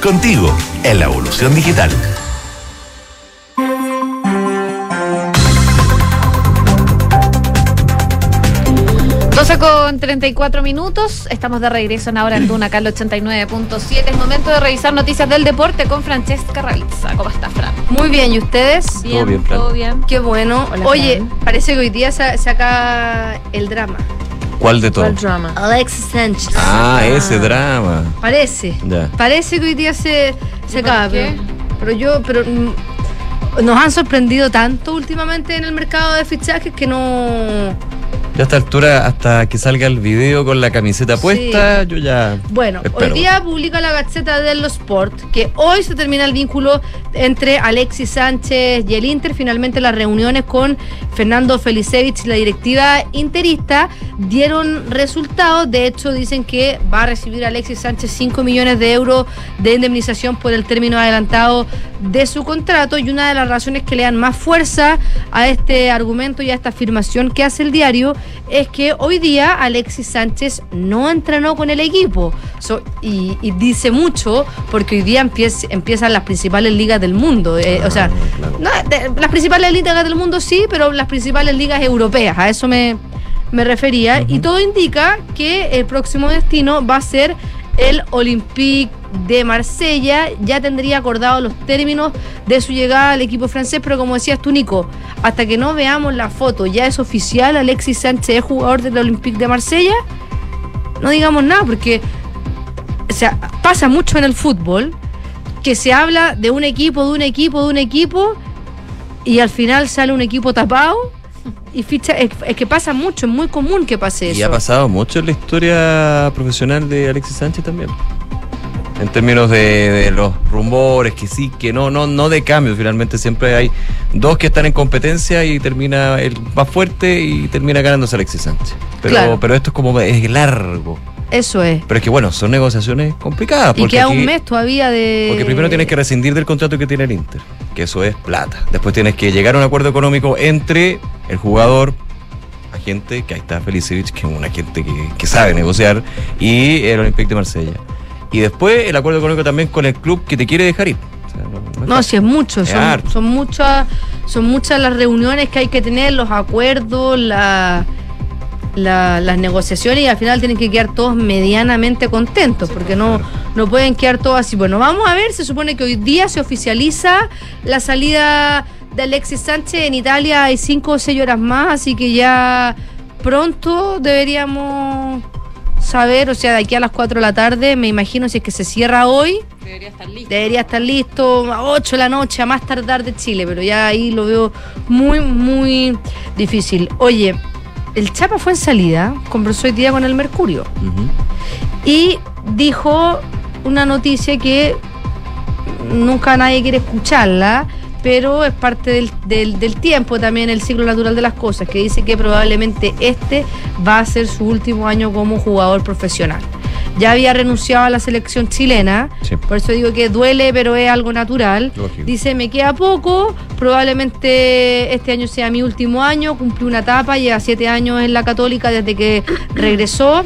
contigo en la evolución digital. 12 con 34 minutos. Estamos de regreso en ahora en Duna, Carlos 89.7. Es momento de revisar noticias del deporte con Francesca Ravizza. ¿Cómo estás, Fran? Muy bien, ¿y ustedes? Todo bien, Fran. Todo bien. Qué bueno. Hola, Oye, Fran. parece que hoy día se, se acaba el drama. ¿Cuál de todos? drama? Alexis Sánchez. Ah, ese drama. Parece. Ya. Parece que hoy día se, se acaba. Pero, pero yo, pero mm, nos han sorprendido tanto últimamente en el mercado de fichajes que no. Ya a esta altura, hasta que salga el video con la camiseta Sí. puesta, yo ya. Bueno, espero. hoy día publica la Gaceta dello Sport que hoy se termina el vínculo entre Alexis Sánchez y el Inter. Finalmente las reuniones con Fernando Felicevich y la directiva interista dieron resultados. De hecho, dicen que va a recibir Alexis Sánchez 5 millones de euros de indemnización por el término adelantado de su contrato. Y una de las razones que le dan más fuerza a este argumento y a esta afirmación que hace el diario es que hoy día Alexis Sánchez no entrenó con el equipo. So- y, y dice mucho porque hoy día empiez- empiezan las principales ligas del mundo. Eh, o sea, no, de- las principales ligas del mundo sí, pero las principales ligas europeas. A eso me, me refería. Y todo indica que el próximo destino va a ser el Olympique de Marsella. Ya tendría acordado los términos de su llegada al equipo francés, pero como decías tú, Nico, hasta que no veamos la foto, ya es oficial, Alexis Sánchez es jugador del Olympique de Marsella, no digamos nada, porque pasa mucho en el fútbol que se habla de un equipo, de un equipo, de un equipo, y al final sale un equipo tapado. Y ficha, es, es que pasa mucho, es muy común que pase eso. Y ha pasado mucho en la historia profesional de Alexis Sánchez también. En términos de, de los rumores, que sí, que no, no, no de cambio. Finalmente siempre hay dos que están en competencia y termina el más fuerte y termina ganándose Alexis Sánchez. Pero, Claro. pero esto es como es largo. Eso es. Pero es que bueno, son negociaciones complicadas. Y queda aquí- un mes todavía de. Porque primero tienes que rescindir del contrato que tiene el Inter, que eso es plata. Después tienes que llegar a un acuerdo económico entre el jugador, agente, que ahí está Felicevich, que es un agente que, que sabe negociar, y el Olympique de Marsella. Y después el acuerdo económico también con el club que te quiere dejar ir. O sea, no- no si es mucho, Es son, harto. son muchas, son muchas las reuniones que hay que tener, los acuerdos, la, la- las negociaciones y al final tienen que quedar todos medianamente contentos, porque no, no pueden quedar todos así. Bueno, vamos a ver, se supone que hoy día se oficializa la salida de Alexis Sánchez en Italia, hay cinco o seis horas más, así que ya pronto deberíamos saber, o sea, de aquí a las 4 de la tarde, me imagino si es que se cierra hoy. Debería estar listo. Debería estar listo a 8 de la noche, a más tardar de Chile, pero ya ahí lo veo muy, muy difícil. Oye, el Chapa fue en salida, conversó hoy día con el Mercurio y dijo una noticia que nunca nadie quiere escucharla, pero es parte del, del, del tiempo también, el ciclo natural de las cosas, que dice que probablemente este va a ser su último año como jugador profesional. Ya había renunciado a la selección chilena, Sí. por eso digo que duele, pero es algo natural. Lógico. Dice, me queda poco, probablemente este año sea mi último año, cumplí una etapa, lleva siete años en la católica desde que regresó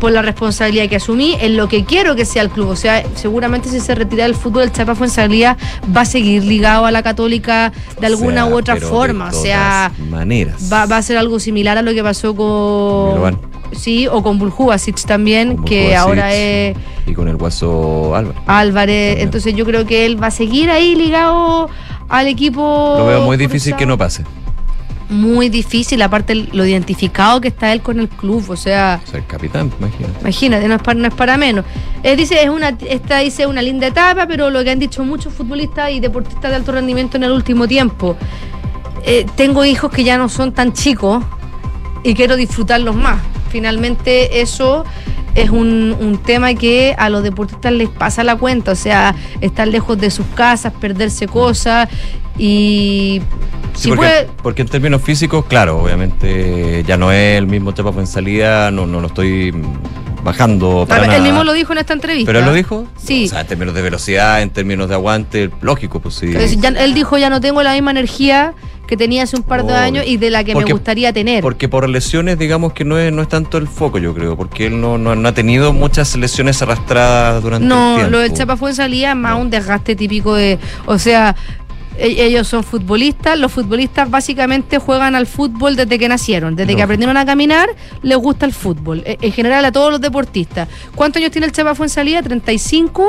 por la responsabilidad que asumí en lo que quiero que sea el club. O sea, seguramente si se retira del fútbol, el Chapa Fuensalía va a seguir ligado a la católica de alguna O sea, u otra de forma. O sea, maneras. va, va a ser algo similar a lo que pasó con... Sí, o con Buljubasic también, Con que ahora es Y con el Guaso Álvarez. Álvarez. También. Entonces yo creo que él va a seguir ahí ligado al equipo. Lo veo muy difícil que no pase. Muy difícil, aparte lo identificado que está él con el club, o sea, O sea, el capitán, imagínate. imagínate, no es para, no es para menos. Él dice, es una, esta dice una linda etapa, pero lo que han dicho muchos futbolistas y deportistas de alto rendimiento en el último tiempo, eh, tengo hijos que ya no son tan chicos y quiero disfrutarlos más. Finalmente eso es un, un tema que a los deportistas les pasa la cuenta, o sea, estar lejos de sus casas, perderse cosas y... Sí, si porque, puede- porque en términos físicos, claro, obviamente ya no es el mismo Chapa en salida, no, no lo estoy bajando para él nada. mismo lo dijo en esta entrevista. ¿Pero él lo dijo? Sí. O sea, en términos de velocidad, en términos de aguante, lógico, pues sí. Ya- él dijo, ya no tengo la misma energía que tenía hace un par de años y de la que Porque- me gustaría tener. Porque por lesiones, digamos que no es, no es tanto el foco, yo creo, porque él no, no, no ha tenido muchas lesiones arrastradas durante el No, tiempo. lo del Chapa fue en salida más un desgaste típico de, o sea, e- ellos son futbolistas, los futbolistas básicamente juegan al fútbol desde que nacieron, desde que aprendieron a caminar, les gusta el fútbol, E- en general a todos los deportistas. ¿Cuántos años tiene el Chapa fue en salida? ¿35?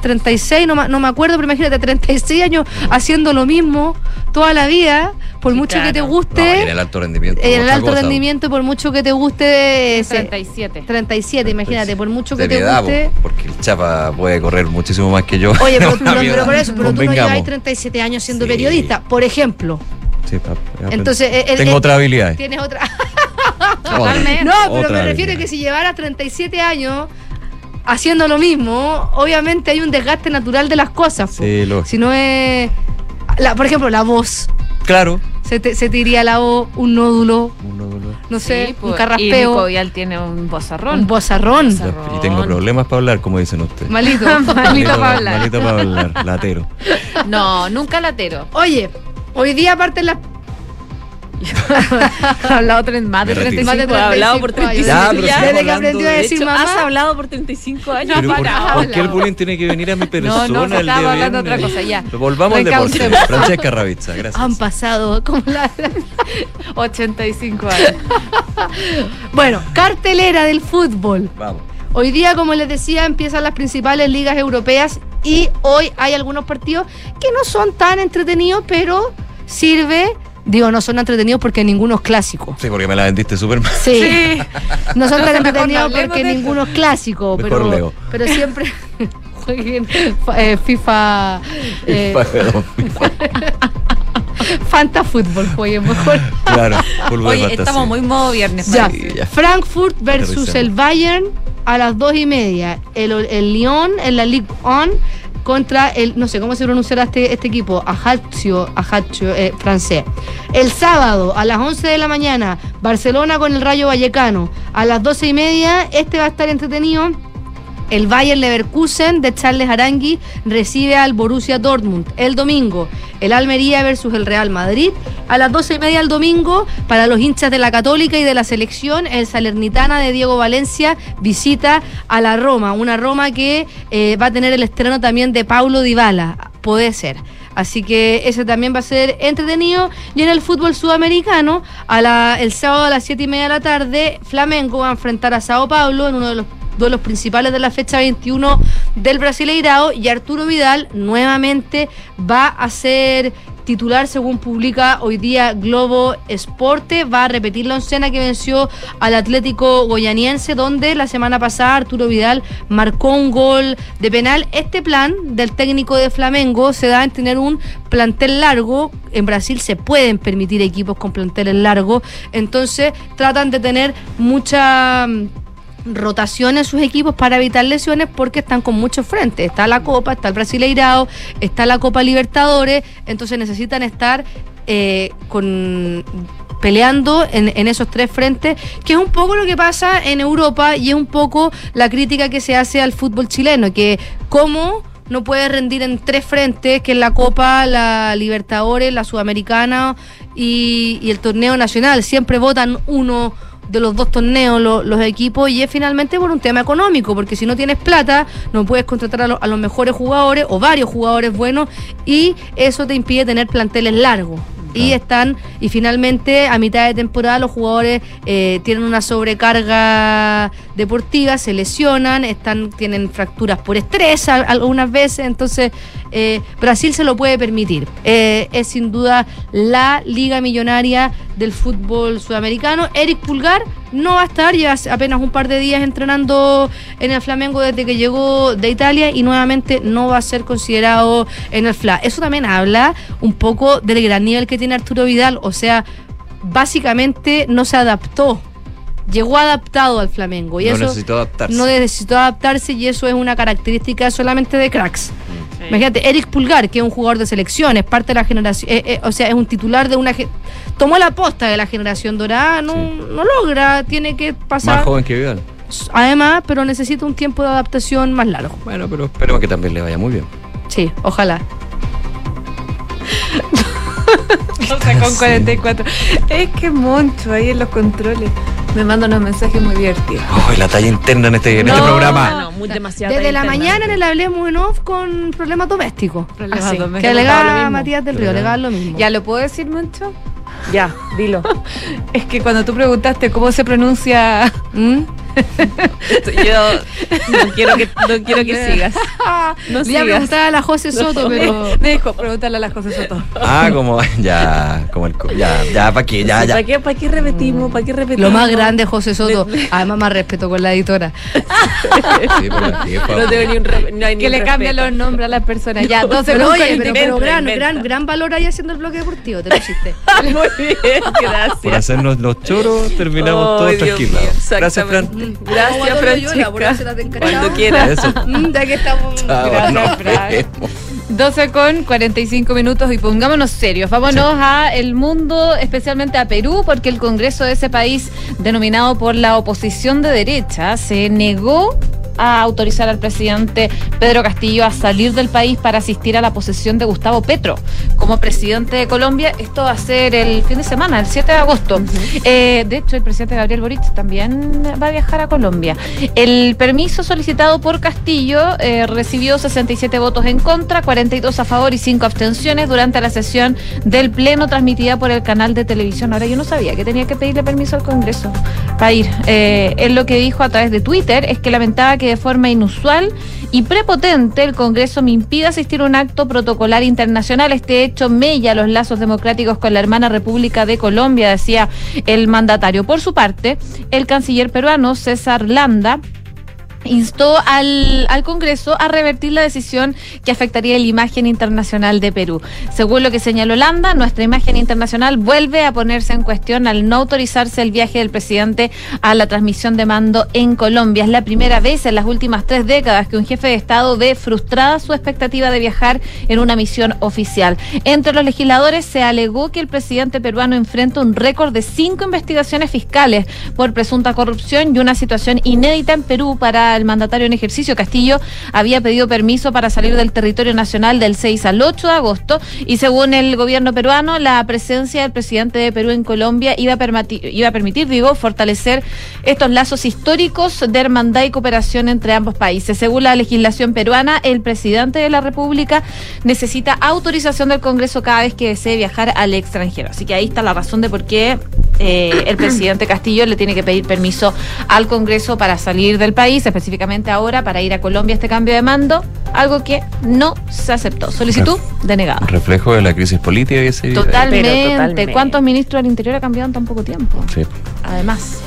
36, no, ma- no me acuerdo, pero imagínate, 36 años haciendo lo mismo toda la vida, por mucho que te guste. No, en el alto rendimiento. en el alto cosa. rendimiento, por mucho que te guste. ese- 37. 37, imagínate, por mucho que te edad, guste. po, porque el Chapa puede correr muchísimo más que yo. Oye, pero, Una pero- por eso, pero tú no llevas 37 años siendo Sí. periodista, por ejemplo. Sí. Entonces, eh, eh, Tengo eh, otras habilidades. Tienes otra. Totalmente. No, pero Otra me refiero a que si llevaras 37 años haciendo lo mismo, obviamente hay un desgaste natural de las cosas. Sí, lógico. Si no es. la- por ejemplo, la voz. Claro. Se te, se te iría la voz, un nódulo, Un nódulo. no sé, Sí, un pues, Y carraspeo, Nico Vial tiene un bozarrón. un bozarrón. Y tengo problemas para hablar, como dicen ustedes. Malito. Malito para hablar. Malito para hablar, latero. No, nunca latero. Oye, hoy día aparte las. Ha hablado tres- más de Me retiro. 35 Más de ha hablado por 35 35 Ya, pero ya. Desde que aprendió a de- decir De hecho, mamá. has hablado por 35 años. Pero ¿por, para por qué el bullying tiene que venir a mi persona No, no, el estaba hablando otra cosa, ya. Volvamos al deporte. Francesca Ravizza, gracias. Han pasado como la. 85 años. Bueno, cartelera del fútbol. Vamos. Hoy día, como les decía, empiezan las principales ligas europeas y hoy hay algunos partidos que no son tan entretenidos, pero sirve. Digo, no son entretenidos porque ninguno es clásico. Sí, porque me la vendiste súper mal. Sí. No son tan entretenidos porque ninguno es clásico, Mejor pero, leo. pero siempre jueguen eh, FIFA, eh, Perdón. Fanta Fútbol, jueguen mejor. Claro, Oye, fantasía. estamos muy modo viernes. Ya. Frankfurt versus el Bayern a las dos y media. El, el Lyon en la Ligue 1 contra el, no sé cómo se pronunciará este, este equipo, Ajaccio, Ajaccio eh, francés. El sábado a las 11 de la mañana, Barcelona con el Rayo Vallecano. A las 12 y media, este va a estar entretenido. El Bayern Leverkusen de Charles Arangui recibe al Borussia Dortmund el domingo. El Almería versus el Real Madrid. A las 12 y media el domingo, para los hinchas de la Católica y de la selección, el Salernitana de Diego Valencia visita a la Roma. Una Roma que eh, va a tener el estreno también de Paulo Dybala. Puede ser. Así que ese también va a ser entretenido. Y en el fútbol sudamericano, el sábado a las 7 y media de la tarde, Flamengo va a enfrentar a Sao Paulo en uno de los duelos principales de la fecha 21 del Brasileirao y Arturo Vidal nuevamente va a ser titular según publica hoy día Globo Esporte, va a repetir la oncena que venció al Atlético Goyaniense donde la semana pasada Arturo Vidal marcó un gol de penal. Este plan del técnico de Flamengo se da en tener un plantel largo, en Brasil se pueden permitir equipos con planteles largos, entonces tratan de tener mucha rotación en sus equipos para evitar lesiones porque están con muchos frentes. Está la Copa, está el Brasileirao, está la Copa Libertadores, entonces necesitan estar eh, con peleando en, en esos tres frentes, que es un poco lo que pasa en Europa y es un poco la crítica que se hace al fútbol chileno, que cómo no puede rendir en tres frentes, que es la Copa, la Libertadores, la Sudamericana y, y el torneo nacional. Siempre votan uno de los dos torneos lo- los equipos y es finalmente por un tema económico, porque si no tienes plata no puedes contratar a, lo- a los mejores jugadores o varios jugadores buenos y eso te impide tener planteles largos. Y están, y finalmente a mitad de temporada los jugadores eh, tienen una sobrecarga deportiva, se lesionan, están, tienen fracturas por estrés algunas veces, entonces eh, Brasil se lo puede permitir. Eh, es sin duda la liga millonaria del fútbol sudamericano. Eric Pulgar no va a estar, lleva apenas un par de días entrenando en el Flamengo desde que llegó de Italia y nuevamente no va a ser considerado en el FLA. Eso también habla un poco del gran nivel que tiene Arturo Vidal, o sea, básicamente no se adaptó. Llegó adaptado al Flamengo y No eso necesitó adaptarse. no necesitó adaptarse y eso es una característica solamente de cracks. Imagínate, Eric Pulgar, que es un jugador de selección, es parte de la generación, eh, eh, o sea, es un titular de una... Tomó la posta de la generación dorada, no, no logra, tiene que pasar... Más joven que Vidal. Además, pero necesita un tiempo de adaptación más largo. Bueno, pero esperemos que también le vaya muy bien. Sí, ojalá. O sea, con 44. Es que mucho ahí en los controles. Me manda unos mensajes muy divertidos. Oh, la talla interna en este, en este No, programa. no, muy demasiado. Desde la interna. mañana en el Hablemos en Off con problemas domésticos. Problemas Así, domésticos. Que alegaba. Matías del Río, alegaba lo mismo. ¿Ya lo puedo decir mucho? Ya, dilo. Es que cuando tú preguntaste cómo se pronuncia ¿Mm? Yo no quiero que, no quiero que sigas. No Le iba a sigas. preguntar a la José Soto, No, pero. Me dejo preguntarle a la José Soto. Ah, como, ya, como el, co- ya, ya, ¿para qué? Ya, ya. ¿Para qué, para qué repetimos? ¿Para qué repetimos? Lo más grande, José Soto. Además, más respeto con la editora. Sí, pero. No tengo ni un re- no hay ni que un le cambian los nombres a las personas. Ya, 12 Pero oye, pero, 40. pero gran, gran, gran valor ahí haciendo el bloque deportivo, te lo hiciste. Muy bien, gracias. Por hacernos los choros, terminamos Ay, todos Dios tranquilos. mío, Gracias, Fran. Gracias, encargaba. Cuando quieras. Eso. Mm, Ya que estamos. Chao, Gracias, nos Fran. vemos. 12 con 45 minutos y pongámonos serios. Vámonos a el mundo, especialmente a Perú, porque el Congreso de ese país, denominado por la oposición de derecha, se negó a autorizar al presidente Pedro Castillo a salir del país para asistir a la posesión de Gustavo Petro como presidente de Colombia. Esto va a ser el fin de semana, el 7 de agosto. Eh, de hecho, el presidente Gabriel Boric también va a viajar a Colombia. El permiso solicitado por Castillo eh, recibió 67 votos en contra, 42 a favor y 5 abstenciones durante la sesión del Pleno transmitida por el canal de televisión. Ahora yo no sabía que tenía que pedirle permiso al Congreso para ir. Eh, él lo que dijo a través de Twitter es que lamentaba que de forma inusual y prepotente el Congreso me impida asistir a un acto protocolar internacional. Este hecho mella los lazos democráticos con la hermana República de Colombia, decía el mandatario. Por su parte, el canciller peruano César Landa instó al, al Congreso a revertir la decisión que afectaría la imagen internacional de Perú. Según lo que señaló Landa, nuestra imagen internacional vuelve a ponerse en cuestión al no autorizarse el viaje del presidente a la transmisión de mando en Colombia. Es la primera vez en las últimas tres décadas que un jefe de Estado ve frustrada su expectativa de viajar en una misión oficial. Entre los legisladores se alegó que el presidente peruano enfrenta un récord de cinco investigaciones fiscales por presunta corrupción y una situación inédita en Perú para el mandatario en ejercicio. Castillo había pedido permiso para salir del territorio nacional del 6 al 8 de agosto y según el gobierno peruano, la presencia del presidente de Perú en Colombia iba a permitir, iba a permitir digo, fortalecer estos lazos históricos de hermandad y cooperación entre ambos países. Según la legislación peruana, el presidente de la República necesita autorización del Congreso cada vez que desee viajar al extranjero. Así que ahí está la razón de por qué eh, el presidente Castillo le tiene que pedir permiso al Congreso para salir del país, específicamente ahora para ir a Colombia este cambio de mando, algo que no se aceptó. Solicitud denegada. Reflejo de la crisis política que se. Totalmente. Pero totalmente. ¿Cuántos ministros del Interior ha cambiado en tan poco tiempo? Sí. Además.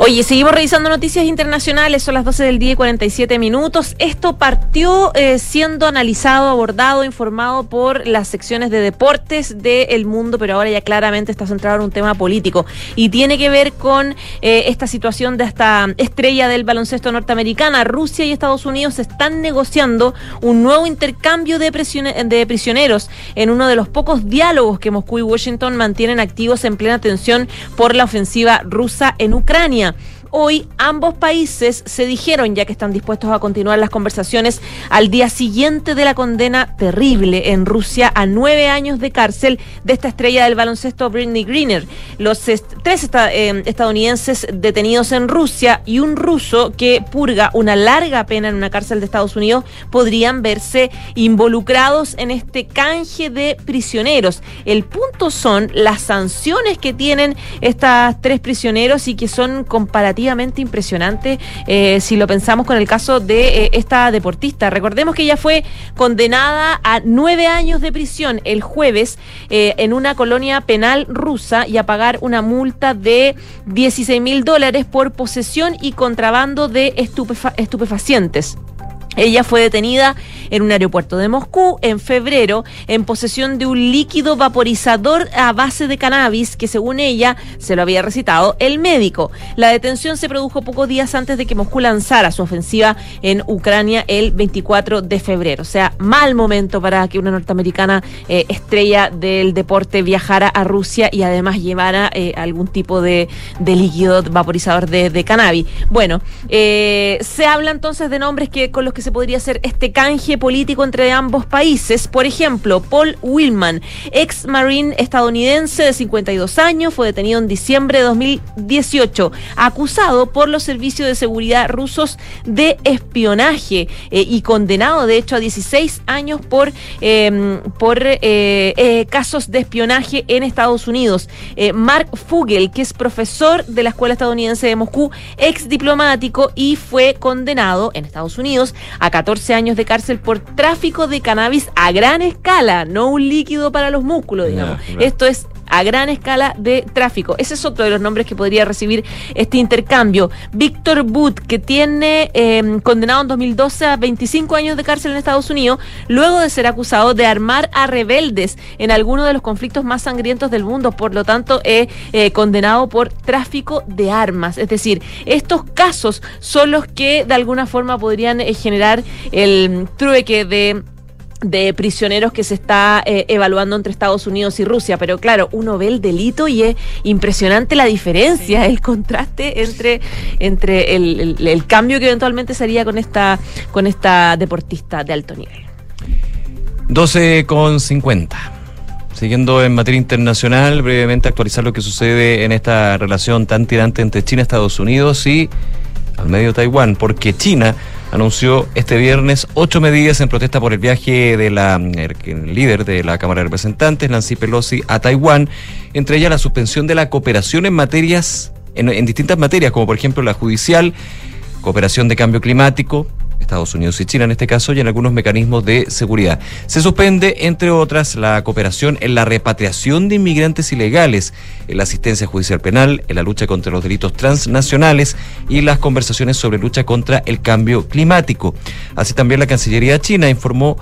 Oye, seguimos revisando noticias internacionales, son las 12 del día y 47 minutos. Esto partió eh, siendo analizado, abordado, informado por las secciones de deportes del mundo, pero ahora ya claramente está centrado en un tema político y tiene que ver con eh, esta situación de esta estrella del baloncesto norteamericana. Rusia y Estados Unidos están negociando un nuevo intercambio de, de prisioneros en uno de los pocos diálogos que Moscú y Washington mantienen activos en plena tensión por la ofensiva rusa en Ucrania. меня Hoy ambos países se dijeron ya que están dispuestos a continuar las conversaciones al día siguiente de la condena terrible en Rusia a nueve años de cárcel de esta estrella del baloncesto Britney Greener. Los tres eh, estadounidenses detenidos en Rusia y un ruso que purga una larga pena en una cárcel de Estados Unidos podrían verse involucrados en este canje de prisioneros. El punto son las sanciones que tienen estas tres prisioneros y que son impresionantes eh, si lo pensamos con el caso de eh, esta deportista. Recordemos que ella fue condenada a nueve años de prisión el jueves eh, en una colonia penal rusa y a pagar una multa de 16 mil dólares por posesión y contrabando de estupefa- estupefacientes. Ella fue detenida en un aeropuerto de Moscú en febrero en posesión de un líquido vaporizador a base de cannabis que según ella se lo había recitado el médico. La detención se produjo pocos días antes de que Moscú lanzara su ofensiva en Ucrania el 24 de febrero. O sea, mal momento para que una norteamericana eh, estrella del deporte viajara a Rusia y además llevara eh, algún tipo de, de líquido vaporizador de, de cannabis. Bueno, eh, se habla entonces de nombres que con los que se se podría hacer este canje político entre ambos países. Por ejemplo, Paul Willman, ex marine estadounidense de 52 años, fue detenido en diciembre de 2018, acusado por los servicios de seguridad rusos de espionaje eh, y condenado, de hecho, a 16 años por, eh, por eh, eh, casos de espionaje en Estados Unidos. Mark Fugel, que es profesor de la Escuela Estadounidense de Moscú, ex diplomático y fue condenado en Estados Unidos a 14 años de cárcel por tráfico de cannabis a gran escala, no un líquido para los músculos, digamos. Esto es a gran escala de tráfico. Ese es otro de los nombres que podría recibir este intercambio. Víctor Booth, que tiene eh, condenado en 2012 a 25 años de cárcel en Estados Unidos, luego de ser acusado de armar a rebeldes en alguno de los conflictos más sangrientos del mundo. Por lo tanto, eh, eh, condenado por tráfico de armas. Es decir, estos casos son los que de alguna forma podrían eh, generar el trueque de de prisioneros que se está eh, evaluando entre Estados Unidos y Rusia, pero claro, uno ve el delito y es impresionante la diferencia, el contraste entre, entre el, el- el cambio que eventualmente sería con esta, con esta deportista de alto nivel. 12 con 50. Siguiendo en materia internacional, brevemente actualizar lo que sucede en esta relación tan tirante entre China, Estados Unidos y al medio Taiwán, porque China anunció este viernes ocho medidas en protesta por el viaje de la líder de la Cámara de Representantes, Nancy Pelosi, a Taiwán, entre ellas la suspensión de la cooperación en materias, en distintas materias, como por ejemplo la judicial, cooperación de cambio climático, Estados Unidos y China en este caso, y en algunos mecanismos de seguridad. Se suspende, entre otras, la cooperación en la repatriación de inmigrantes ilegales, en la asistencia judicial penal, en la lucha contra los delitos transnacionales y las conversaciones sobre lucha contra el cambio climático. Así también la Cancillería china informó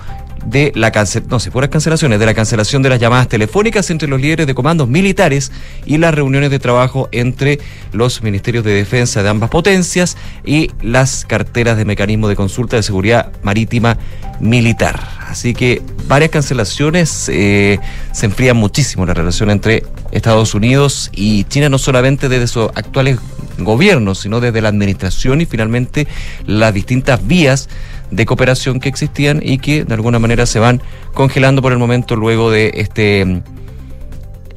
de la cancel no sé, puras cancelaciones, de la cancelación de las llamadas telefónicas entre los líderes de comandos militares y las reuniones de trabajo entre los ministerios de defensa de ambas potencias y las carteras de mecanismo de consulta de seguridad marítima militar. Así que varias cancelaciones, eh, se enfría muchísimo la relación entre Estados Unidos y China, no solamente desde sus actuales gobiernos, sino desde la administración y finalmente las distintas vías de cooperación que existían y que de alguna manera se van congelando por el momento luego de este mm,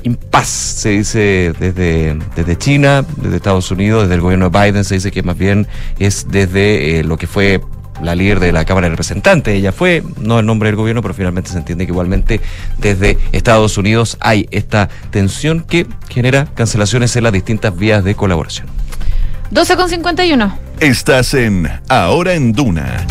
impasse, se dice desde, desde China, desde Estados Unidos, desde el gobierno de Biden, se dice que más bien es desde eh, lo que fue la líder de la Cámara de Representantes, ella fue, no el nombre del gobierno, pero finalmente se entiende que igualmente desde Estados Unidos hay esta tensión que genera cancelaciones en las distintas vías de colaboración. 12 con 51. Estás en Ahora en Duna.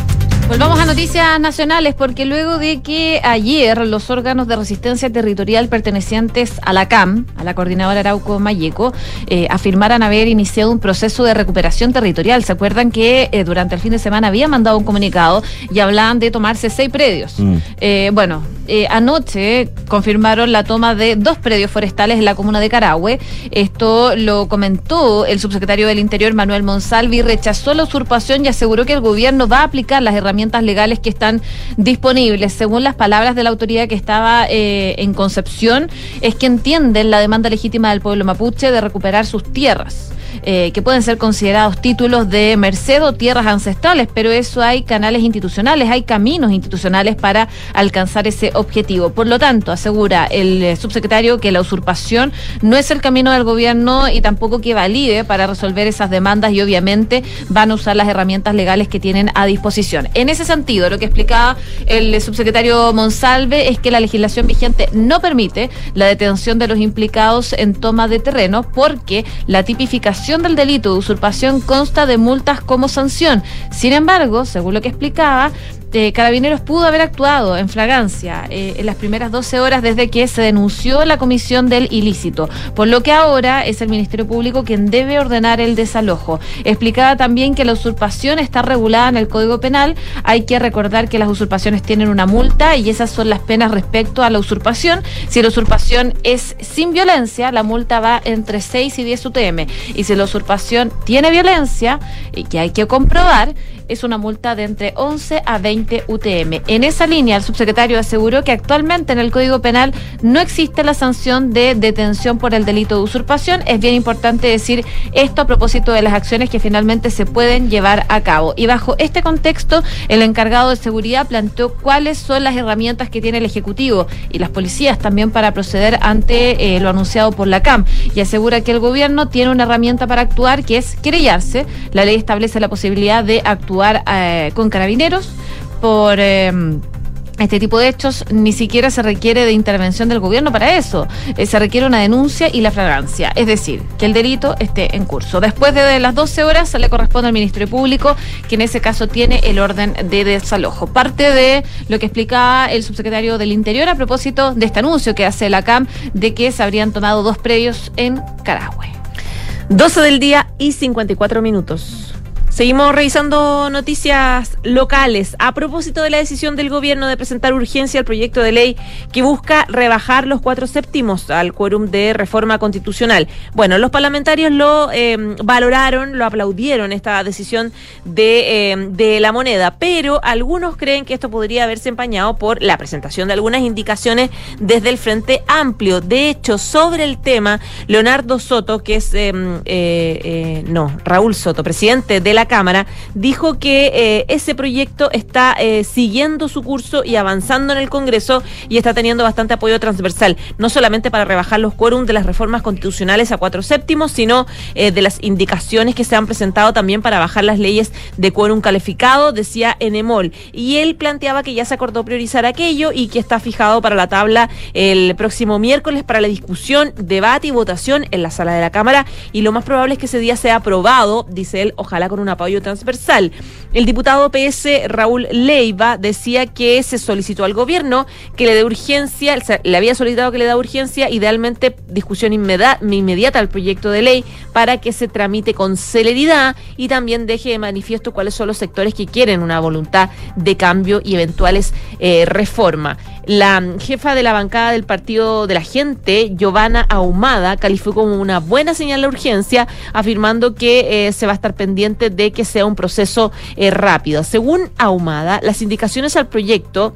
Volvamos a noticias nacionales porque luego de que ayer los órganos de resistencia territorial pertenecientes a la CAM, a la coordinadora Arauco Mayeco, eh, afirmaran haber iniciado un proceso de recuperación territorial. ¿Se acuerdan que eh, durante el fin de semana había mandado un comunicado y hablaban de tomarse seis predios? Eh, bueno, anoche confirmaron la toma de dos predios forestales en la comuna de Carahue. Esto lo comentó el subsecretario del Interior, Manuel Monsalvi, rechazó la usurpación y aseguró que el gobierno va a aplicar las herramientas legales que están disponibles. Según las palabras de la autoridad que estaba eh, en Concepción, es que entienden la demanda legítima del pueblo mapuche de recuperar sus tierras. Eh, que pueden ser considerados títulos de merced o tierras ancestrales, pero eso hay canales institucionales, hay caminos institucionales para alcanzar ese objetivo. Por lo tanto, asegura el eh, subsecretario que la usurpación no es el camino del gobierno y tampoco que valide para resolver esas demandas y obviamente van a usar las herramientas legales que tienen a disposición. En ese sentido, lo que explicaba el eh, subsecretario Monsalve es que la legislación vigente no permite la detención de los implicados en toma de terreno porque la tipificación del delito de usurpación consta de multas como sanción. Sin embargo, según lo que explicaba, eh, Carabineros pudo haber actuado en fragancia eh, en las primeras 12 horas desde que se denunció la comisión del ilícito, por lo que ahora es el Ministerio Público quien debe ordenar el desalojo. Explicaba también que la usurpación está regulada en el Código Penal. Hay que recordar que las usurpaciones tienen una multa y esas son las penas respecto a la usurpación. Si la usurpación es sin violencia, la multa va entre 6 y 10 UTM. Y si la usurpación tiene violencia, y que hay que comprobar, es una multa de entre 11 a 20 UTM. En esa línea, el subsecretario aseguró que actualmente en el Código Penal no existe la sanción de detención por el delito de usurpación. Es bien importante decir esto a propósito de las acciones que finalmente se pueden llevar a cabo. Y bajo este contexto, el encargado de seguridad planteó cuáles son las herramientas que tiene el Ejecutivo y las policías también para proceder ante eh, lo anunciado por la CAM y asegura que el gobierno tiene una herramienta para actuar que es querellarse. La ley establece la posibilidad de actuar eh, con carabineros por... eh, este tipo de hechos ni siquiera se requiere de intervención del gobierno para eso. Eh, se requiere una denuncia y la fragancia, es decir, que el delito esté en curso. Después de las 12 horas le corresponde al Ministerio Público, que en ese caso tiene el orden de desalojo. Parte de lo que explicaba el subsecretario del Interior a propósito de este anuncio que hace la CAM de que se habrían tomado dos previos en Carahue. 12 del día y 54 minutos. Seguimos revisando noticias locales. A propósito de la decisión del gobierno de presentar urgencia al proyecto de ley que busca rebajar los cuatro séptimos al quórum de reforma constitucional. Bueno, los parlamentarios lo eh, valoraron, lo aplaudieron esta decisión de, eh, de la moneda, pero algunos creen que esto podría haberse empañado por la presentación de algunas indicaciones desde el Frente Amplio. De hecho, sobre el tema, Leonardo Soto, que es, eh, eh, eh, no, Raúl Soto, presidente de la Cámara, dijo que eh, ese proyecto está eh, siguiendo su curso y avanzando en el Congreso y está teniendo bastante apoyo transversal, no solamente para rebajar los quórum de las reformas constitucionales a cuatro séptimos, sino eh, de las indicaciones que se han presentado también para bajar las leyes de quórum calificado, decía Enemol. Y él planteaba que ya se acordó priorizar aquello y que está fijado para la tabla el próximo miércoles para la discusión, debate y votación en la sala de la Cámara y lo más probable es que ese día sea aprobado, dice él, ojalá con un apoyo transversal. El diputado PS Raúl Leiva decía que se solicitó al gobierno que le dé urgencia, le había solicitado que le dé urgencia, idealmente discusión inmediata al proyecto de ley para que se tramite con celeridad y también deje de manifiesto cuáles son los sectores que quieren una voluntad de cambio y eventuales eh, reformas. La jefa de la bancada del Partido de la Gente, Giovanna Ahumada, calificó como una buena señal la urgencia, afirmando que eh, se va a estar pendiente que sea un proceso eh, rápido. Según Ahumada, las indicaciones al proyecto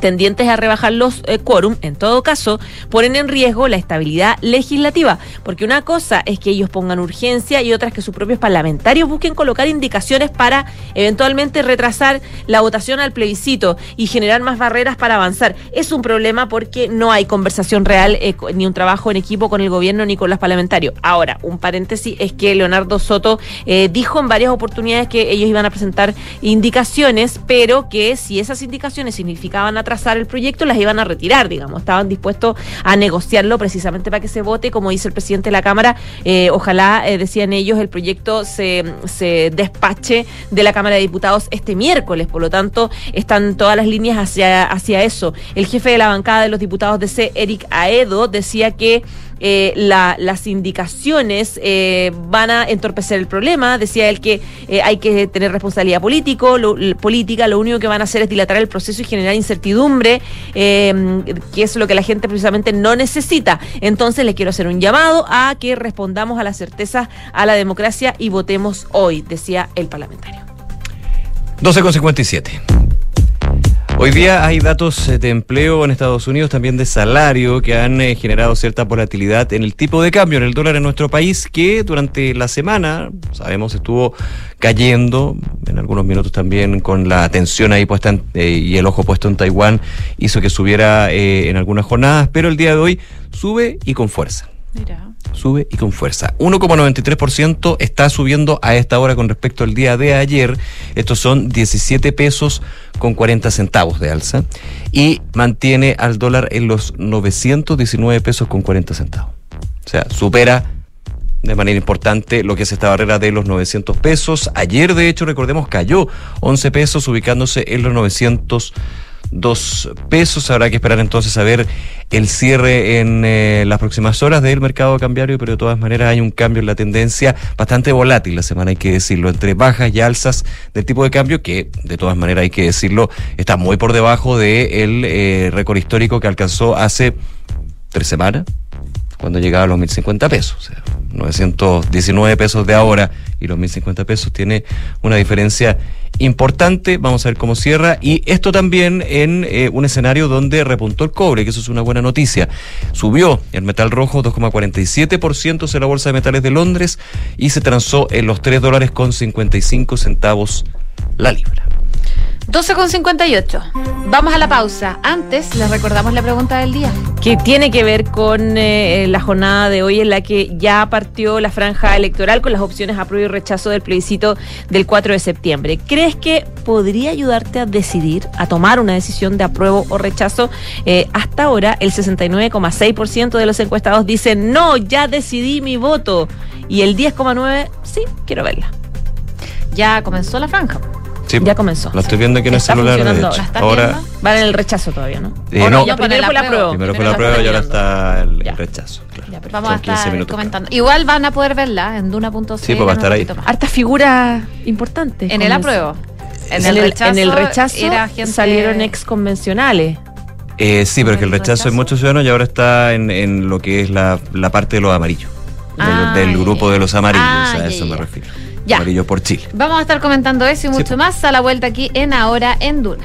tendientes a rebajar los eh, quórum, en todo caso, ponen en riesgo la estabilidad legislativa, porque una cosa es que ellos pongan urgencia y otra es que sus propios parlamentarios busquen colocar indicaciones para eventualmente retrasar la votación al plebiscito y generar más barreras para avanzar. Es un problema porque no hay conversación real eh, ni un trabajo en equipo con el gobierno ni con los parlamentarios. Ahora, un paréntesis es que Leonardo Soto eh, dijo en varias oportunidades que ellos iban a presentar indicaciones, pero que si esas indicaciones significaban atrasar el proyecto, las iban a retirar, digamos. Estaban dispuestos a negociarlo precisamente para que se vote, como dice el presidente de la Cámara. eh, ojalá, eh, decían ellos, el proyecto se, se despache de la Cámara de Diputados este miércoles. Por lo tanto, están todas las líneas hacia, hacia eso. El jefe de la bancada de los diputados de C, Eric Aedo, decía que eh, la- las indicaciones eh, van a entorpecer el problema. Decía él que eh, hay que tener responsabilidad político, política, lo único que van a hacer es dilatar el proceso y generar incertidumbre, eh, que es lo que la gente precisamente no necesita. Entonces les quiero hacer un llamado a que respondamos a la certeza, a la democracia y votemos hoy, decía el parlamentario. 12,57. Hoy día hay datos eh, de empleo en Estados Unidos, también de salario, que han eh, generado cierta volatilidad en el tipo de cambio en el dólar en nuestro país, que durante la semana, sabemos, estuvo cayendo, en algunos minutos también con la atención ahí puesta en- eh, y el ojo puesto en Taiwán, hizo que subiera eh, en algunas jornadas, pero el día de hoy sube y con fuerza sube y con fuerza. 1,93% está subiendo a esta hora con respecto al día de ayer. Estos son 17 pesos con 40 centavos de alza y mantiene al dólar en los 919 pesos con 40 centavos. O sea, supera de manera importante lo que es esta barrera de los 900 pesos. Ayer, de hecho, recordemos, cayó 11 pesos ubicándose en los 902 pesos. Habrá que esperar entonces a ver el cierre en eh, las próximas horas del mercado cambiario, pero de todas maneras hay un cambio en la tendencia bastante volátil la semana, hay que decirlo, entre bajas y alzas del tipo de cambio que, de todas maneras, hay que decirlo, está muy por debajo del eh, récord histórico que alcanzó hace tres semanas, cuando llegaba a los 1.050 pesos. O sea, 919 pesos de ahora y los 1050 pesos tiene una diferencia importante. Vamos a ver cómo cierra. Y esto también en eh, un escenario donde repuntó el cobre, que eso es una buena noticia. Subió el metal rojo 2,47% en la Bolsa de Metales de Londres y se transó en los 3 dólares con 55 centavos la libra. 12 con 58. Vamos a la pausa. Antes les recordamos la pregunta del día. que tiene que ver con eh, la jornada de hoy en la que ya partió la franja electoral con las opciones apruebo y rechazo del plebiscito del 4 de septiembre. ¿Crees que podría ayudarte a decidir, a tomar una decisión de apruebo o rechazo? Eh, hasta ahora, el 69,6% de los encuestados dicen no, ya decidí mi voto. Y el 10,9% sí, quiero verla. Ya comenzó la franja. Sí, Ya comenzó. Lo estoy viendo aquí en el celular. de funcionando hecho. ahora. ¿Está Ahora, Van en el rechazo todavía, ¿no? Eh, ¿O no. ya primero fue la prueba. primero fue la prueba y ahora está el, el rechazo. claro. Vamos Son a 15 estar comentando. Igual van a poder verla en duna.cl. Sí, pues va a estar ahí. Hartas figuras importantes. En el apruebo. En el, en el rechazo era gente- salieron ex convencionales. Eh, sí, pero que el rechazo es muchos ciudadanos y ahora está en, en lo que es la, la parte de los amarillos. Del, Ah, del grupo de los amarillos, Ah, a eso me refiero. Amarillo por Chile. Vamos a estar comentando eso y mucho pues. más a la vuelta aquí en Ahora en Duna.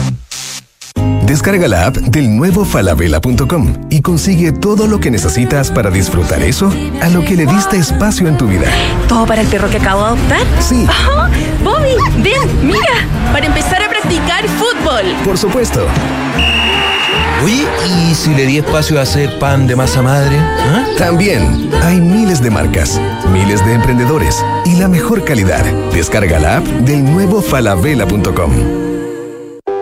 Descarga la app del nuevo falabella.com y consigue todo lo que necesitas para disfrutar eso a lo que le diste espacio en tu vida. ¿Todo para el perro que acabo de adoptar? Sí. Ajá. Bobby, ven, mira, para empezar a practicar fútbol. Por supuesto. Oye, ¿y si le di espacio a hacer pan de masa madre? ¿Ah? También hay miles de marcas, miles de emprendedores y la mejor calidad. Descarga la app del nuevo falabella.com.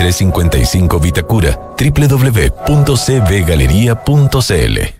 4355 Vitacura, www.cbgalería.cl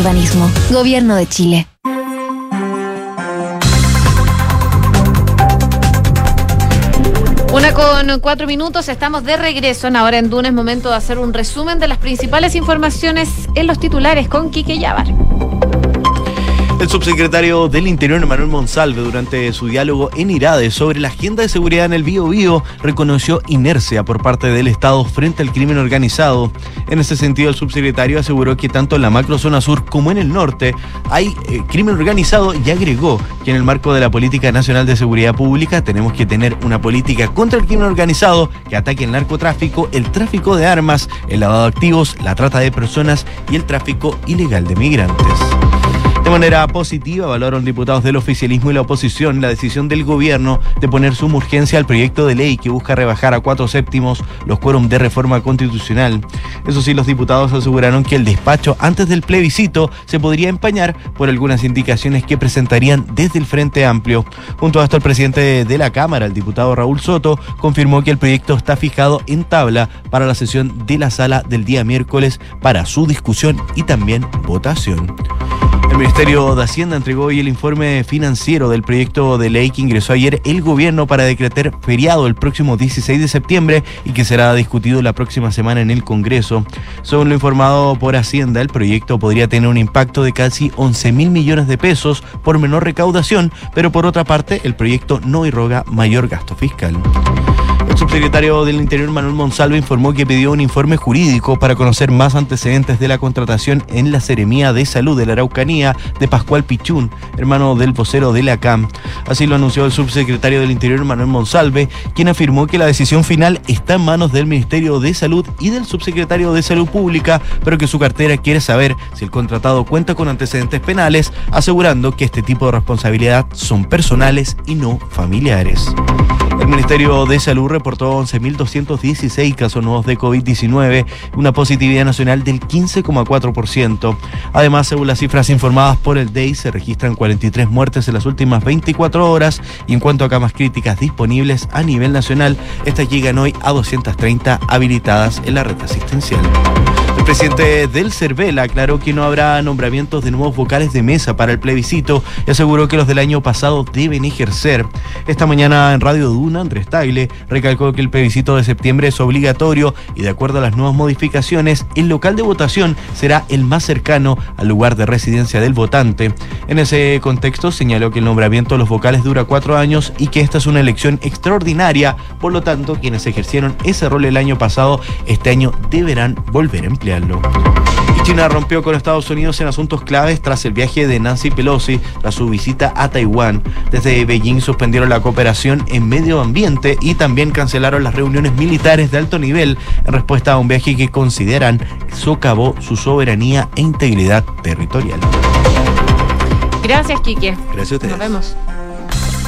Urbanismo. Gobierno de Chile. Una con cuatro minutos, estamos de regreso en Ahora en Duna. Es momento de hacer un resumen de las principales informaciones en los titulares con Quique Yabar. El subsecretario del Interior, Manuel Monsalve, durante su diálogo en Irade sobre la agenda de seguridad en el Bío Bío, reconoció inercia por parte del Estado frente al crimen organizado. En ese sentido, el subsecretario aseguró que tanto en la macrozona sur como en el norte hay eh, crimen organizado y agregó que en el marco de la Política Nacional de Seguridad Pública tenemos que tener una política contra el crimen organizado que ataque el narcotráfico, el tráfico de armas, el lavado de activos, la trata de personas y el tráfico ilegal de migrantes. De manera positiva, valoraron diputados del oficialismo y la oposición la decisión del gobierno de poner suma urgencia al proyecto de ley que busca rebajar a cuatro séptimos los quórum de reforma constitucional. Eso sí, los diputados aseguraron que el despacho antes del plebiscito se podría empañar por algunas indicaciones que presentarían desde el Frente Amplio. Junto a esto, el presidente de la Cámara, el diputado Raúl Soto, confirmó que el proyecto está fijado en tabla para la sesión de la sala del día miércoles para su discusión y también votación. El Ministerio de Hacienda entregó hoy el informe financiero del proyecto de ley que ingresó ayer el gobierno para decretar feriado el próximo 16 de septiembre y que será discutido la próxima semana en el Congreso. Según lo informado por Hacienda, el proyecto podría tener un impacto de casi 11 mil millones de pesos por menor recaudación, pero por otra parte, el proyecto no irroga mayor gasto fiscal. El subsecretario del Interior, Manuel Monsalve, informó que pidió un informe jurídico para conocer más antecedentes de la contratación en la Seremía de Salud de la Araucanía de Pascual Pichún, hermano del vocero de la CAM. Así lo anunció el subsecretario del Interior, Manuel Monsalve, quien afirmó que la decisión final está en manos del Ministerio de Salud y del subsecretario de Salud Pública, pero que su cartera quiere saber si el contratado cuenta con antecedentes penales, asegurando que este tipo de responsabilidad son personales y no familiares. El Ministerio de Salud reportó 11.216 casos nuevos de COVID-19, una positividad nacional del 15,4%. Además, según las cifras informadas por el DEI, se registran 43 muertes en las últimas 24 horas y en cuanto a camas críticas disponibles a nivel nacional, estas llegan hoy a 230 habilitadas en la red asistencial. El presidente del CERVEL aclaró que no habrá nombramientos de nuevos vocales de mesa para el plebiscito y aseguró que los del año pasado deben ejercer. Esta mañana en Radio Duna, Andrés Tagle recalcó que el plebiscito de septiembre es obligatorio y de acuerdo a las nuevas modificaciones, el local de votación será el más cercano al lugar de residencia del votante. En ese contexto señaló que el nombramiento de los vocales dura cuatro años y que esta es una elección extraordinaria, por lo tanto quienes ejercieron ese rol el año pasado, este año deberán volver a Y China rompió con Estados Unidos en asuntos claves tras el viaje de Nancy Pelosi, tras su visita a Taiwán. Desde Beijing suspendieron la cooperación en medio ambiente y también cancelaron las reuniones militares de alto nivel en respuesta a un viaje que consideran socavó su soberanía e integridad territorial. Gracias, Quique. Gracias a ustedes. Nos vemos.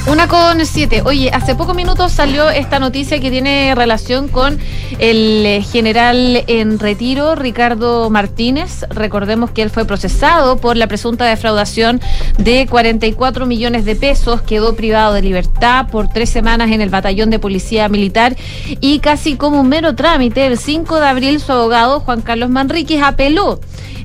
Una con siete. Oye, hace pocos minutos salió esta noticia que tiene relación con el eh, general en retiro, Ricardo Martínez. Recordemos que él fue procesado por la presunta defraudación de 44 millones de pesos. Quedó privado de libertad por tres semanas en el batallón de policía militar y casi como un mero trámite, el 5 de abril su abogado, Juan Carlos Manríquez, apeló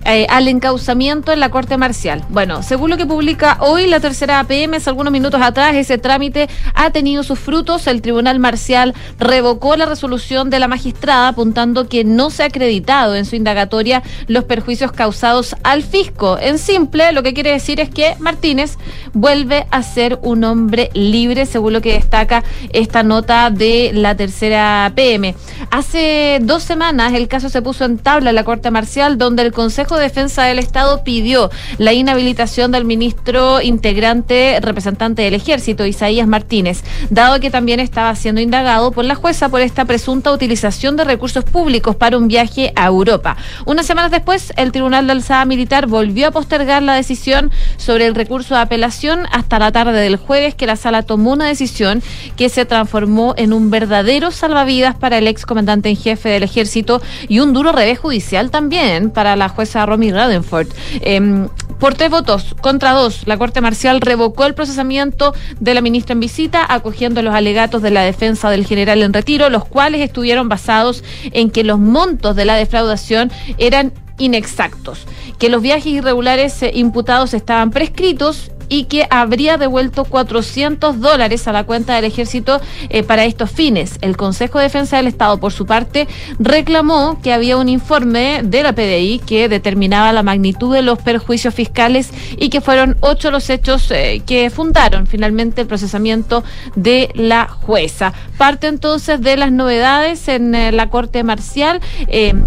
eh, al encauzamiento en la Corte Marcial. Bueno, según lo que publica hoy la tercera APM, hace algunos minutos atrás, ese trámite ha tenido sus frutos. El Tribunal Marcial revocó la resolución de la magistrada apuntando que no se ha acreditado en su indagatoria los perjuicios causados al fisco. En simple, lo que quiere decir es que Martínez vuelve a ser un hombre libre, según lo que destaca esta nota de la tercera PM. Hace dos semanas el caso se puso en tabla en la Corte Marcial, donde el Consejo de Defensa del Estado pidió la inhabilitación del ministro integrante representante del Ejército, Isaías Martínez, dado que también estaba siendo indagado por la jueza por esta presunta utilización de recursos públicos para un viaje a Europa. Unas semanas después, el Tribunal de Alzada Militar volvió a postergar la decisión sobre el recurso de apelación hasta la tarde del jueves que la sala tomó una decisión que se transformó en un verdadero salvavidas para el ex comandante en jefe del ejército y un duro revés judicial también para la jueza Romy Radenford. Em, por tres votos contra dos, la Corte Marcial revocó el procesamiento de la ministra en visita, acogiendo los alegatos de la defensa del general en retiro, los cuales estuvieron basados en que los montos de la defraudación eran inexactos, que los viajes irregulares eh, imputados estaban prescritos y que habría devuelto 400 dólares a la cuenta del ejército eh, para estos fines. El Consejo de Defensa del Estado, por su parte, reclamó que había un informe de la PDI que determinaba la magnitud de los perjuicios fiscales y que fueron ocho los hechos eh, que fundaron finalmente el procesamiento de la jueza. Parte entonces de las novedades en eh, la Corte Marcial.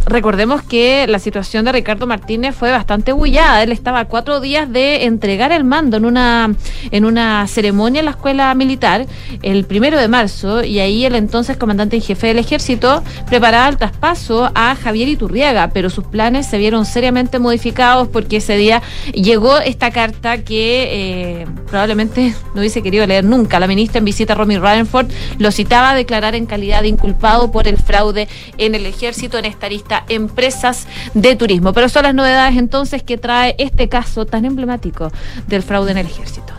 recordemos que la situación de Ricardo Martínez fue bastante bullada. Él estaba cuatro días de entregar el mando una, en una ceremonia en la escuela militar el primero de marzo y ahí el entonces comandante en jefe del ejército preparaba el traspaso a Javier Iturriaga, pero sus planes se vieron seriamente modificados porque ese día llegó esta carta que eh, probablemente no hubiese querido leer nunca. La ministra en visita, Romy Radenford, lo citaba a declarar en calidad de inculpado por el fraude en el ejército en esta lista empresas de turismo. Pero son las novedades entonces que trae este caso tan emblemático del fraude en ejército.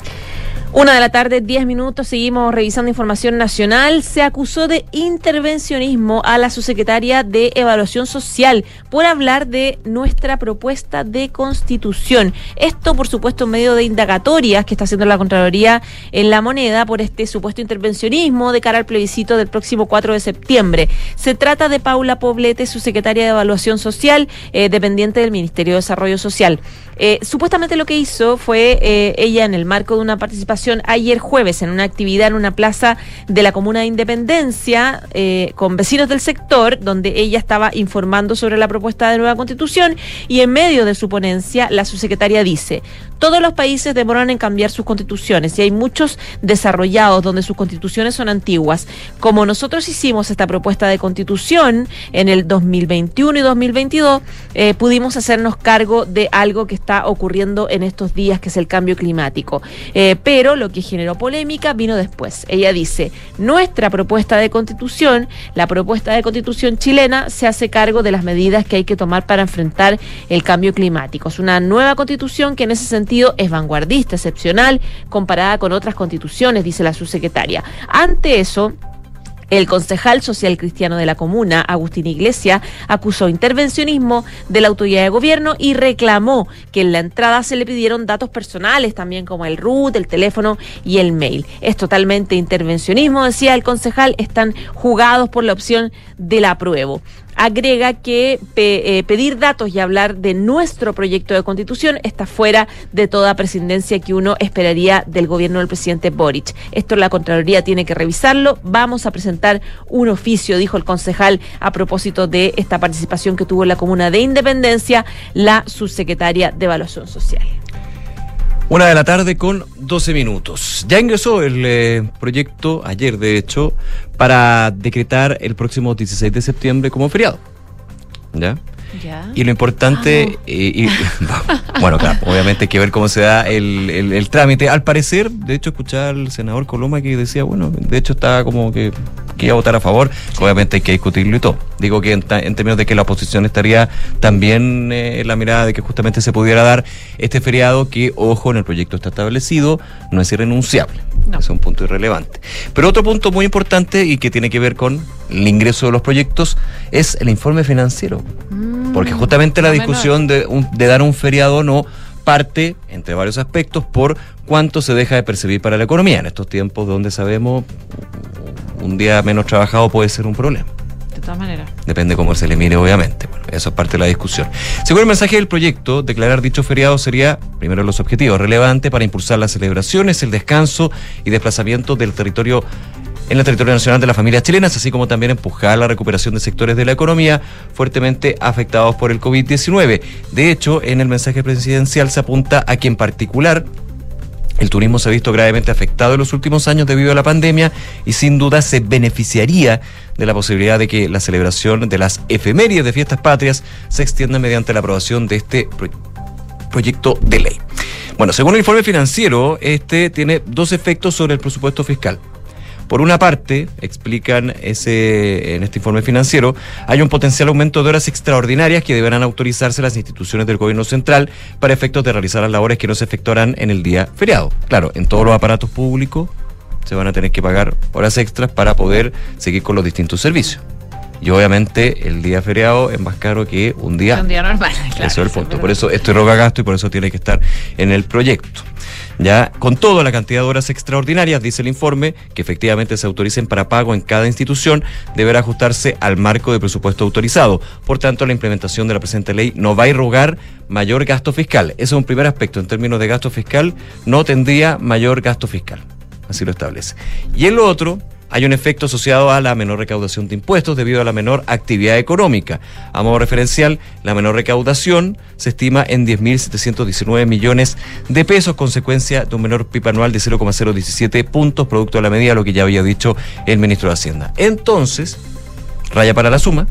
Una de la tarde, 10 minutos, seguimos revisando información nacional. Se acusó de intervencionismo a la subsecretaria de Evaluación Social por hablar de nuestra propuesta de constitución. Esto, por supuesto, en medio de indagatorias que está haciendo la Contraloría en la moneda por este supuesto intervencionismo de cara al plebiscito del próximo 4 de septiembre. Se trata de Paula Poblete, subsecretaria de Evaluación Social, eh, dependiente del Ministerio de Desarrollo Social. Eh, supuestamente lo que hizo fue eh, ella en el marco de una participación ayer jueves en una actividad en una plaza de la Comuna de Independencia eh, con vecinos del sector, donde ella estaba informando sobre la propuesta de nueva constitución y en medio de su ponencia la subsecretaria dice, todos los países demoran en cambiar sus constituciones y hay muchos desarrollados donde sus constituciones son antiguas. Como nosotros hicimos esta propuesta de constitución en el 2021 y 2022, eh, pudimos hacernos cargo de algo que está ocurriendo en estos días, que es el cambio climático. Eh, pero lo que generó polémica vino después. Ella dice, nuestra propuesta de constitución, la propuesta de constitución chilena, se hace cargo de las medidas que hay que tomar para enfrentar el cambio climático. Es una nueva constitución que en ese sentido es vanguardista, excepcional, comparada con otras constituciones, dice la subsecretaria. Ante eso, el concejal social cristiano de la comuna, Agustín Iglesia, acusó intervencionismo de la autoridad de gobierno y reclamó que en la entrada se le pidieron datos personales, también como el RUT, el teléfono y el mail. Es totalmente intervencionismo, decía el concejal, están jugados por la opción del apruebo agrega que eh, pedir datos y hablar de nuestro proyecto de constitución está fuera de toda presidencia que uno esperaría del gobierno del presidente Boric. Esto la Contraloría tiene que revisarlo. Vamos a presentar un oficio, dijo el concejal, a propósito de esta participación que tuvo la comuna de Independencia la subsecretaria de Evaluación Social. Una de la tarde con 12 minutos. Ya ingresó el eh, proyecto, ayer de hecho, para decretar el próximo 16 de septiembre como feriado. ¿Ya? Y lo importante, eh, bueno, claro, obviamente hay que ver cómo se da el, el, trámite. Al parecer, de hecho, escuchar al senador Coloma que decía, bueno, de hecho está como que, que iba a votar a favor, obviamente hay que discutirlo y todo. Digo que en, términos de que la oposición estaría también eh, en la mirada de que justamente se pudiera dar este feriado que, ojo, en el proyecto está establecido, no es irrenunciable. Es un punto irrelevante. Pero otro punto muy importante y que tiene que ver con el ingreso de los proyectos es el informe financiero. Mm, Porque justamente la discusión de, un- de dar un feriado o no parte, entre varios aspectos, por cuánto se deja de percibir para la economía. En estos tiempos donde sabemos un día menos trabajado puede ser un problema. De todas maneras. Depende cómo se le mire, obviamente. Bueno, eso es parte de la discusión. Según el mensaje del proyecto, declarar dicho feriado sería, primero, los objetivos relevante para impulsar las celebraciones, el descanso y desplazamiento del territorio en el territorio nacional de las familias chilenas, así como también empujar la recuperación de sectores de la economía fuertemente afectados por el COVID-19. De hecho, en el mensaje presidencial se apunta a que en particular el turismo se ha visto gravemente afectado en los últimos años debido a la pandemia y sin duda se beneficiaría de la posibilidad de que la celebración de las efemérides de fiestas patrias se extienda mediante la aprobación de este pro- proyecto de ley. Bueno, según el informe financiero, este tiene dos efectos sobre el presupuesto fiscal. Por una parte, explican ese, en este informe financiero, hay un potencial aumento de horas extraordinarias que deberán autorizarse las instituciones del gobierno central para efectos de realizar las labores que no se efectuarán en el día feriado. Claro, en todos los aparatos públicos se van a tener que pagar horas extras para poder seguir con los distintos servicios. Y obviamente el día feriado es más caro que un día Un día normal. claro, eso es el punto. Por eso esto roga gasto y por eso tiene que estar en el proyecto. Ya, con todo, la cantidad de horas extraordinarias, dice el informe, que efectivamente se autoricen para pago en cada institución, deberá ajustarse al marco de presupuesto autorizado. Por tanto, la implementación de la presente ley no va a irrogar mayor gasto fiscal. Ese es un primer aspecto. En términos de gasto fiscal, no tendría mayor gasto fiscal. Así lo establece. Y en lo otro, hay un efecto asociado a la menor recaudación de impuestos debido a la menor actividad económica. A modo referencial, la menor recaudación se estima en 10.719 millones de pesos, consecuencia de un menor PIB anual de 0,017 puntos, producto de la medida, lo que ya había dicho el ministro de Hacienda. Entonces, raya para la suma,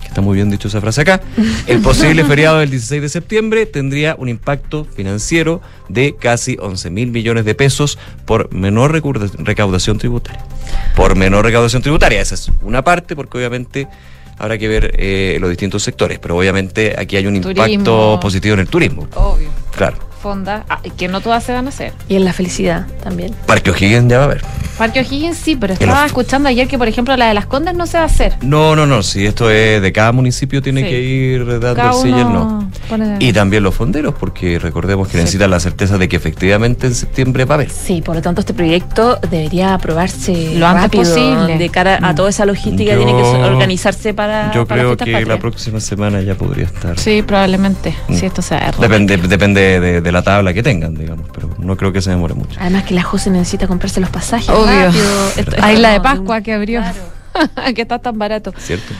que está muy bien dicho esa frase acá, el posible feriado del 16 de septiembre tendría un impacto financiero de casi 11 mil millones de pesos por menor recauda- recaudación tributaria. Por menor recaudación tributaria, esa es una parte, porque obviamente habrá que ver eh, los distintos sectores, pero obviamente aquí hay un impacto positivo en el turismo. Obvio. Claro. Fonda, ah, que no todas se van a hacer. Y en la felicidad también. Parque O'Higgins ya va a haber. Parque O'Higgins sí, pero estaba los- escuchando ayer que, por ejemplo, la de las Condes no se va a hacer. No, no, no, si esto es de cada municipio tiene Sí. que ir dando Cada el sí y el no. pone- Y también los fonderos, porque recordemos que necesitan la certeza de que efectivamente en septiembre va a haber. Sí, por lo tanto este proyecto debería aprobarse Lo antes rápido, posible. de cara a toda esa logística Yo- tiene que organizarse para Yo para creo que patrias. la próxima semana ya podría estar. Sí, probablemente. Mm. Si esto se va a errar. Depende, depende de, de la tabla que tengan, digamos, pero no creo que se demore mucho. Además que la José necesita comprarse los pasajes Obvio. Ahí la de Pascua que abrió. que está tan barato. ¿Cierto?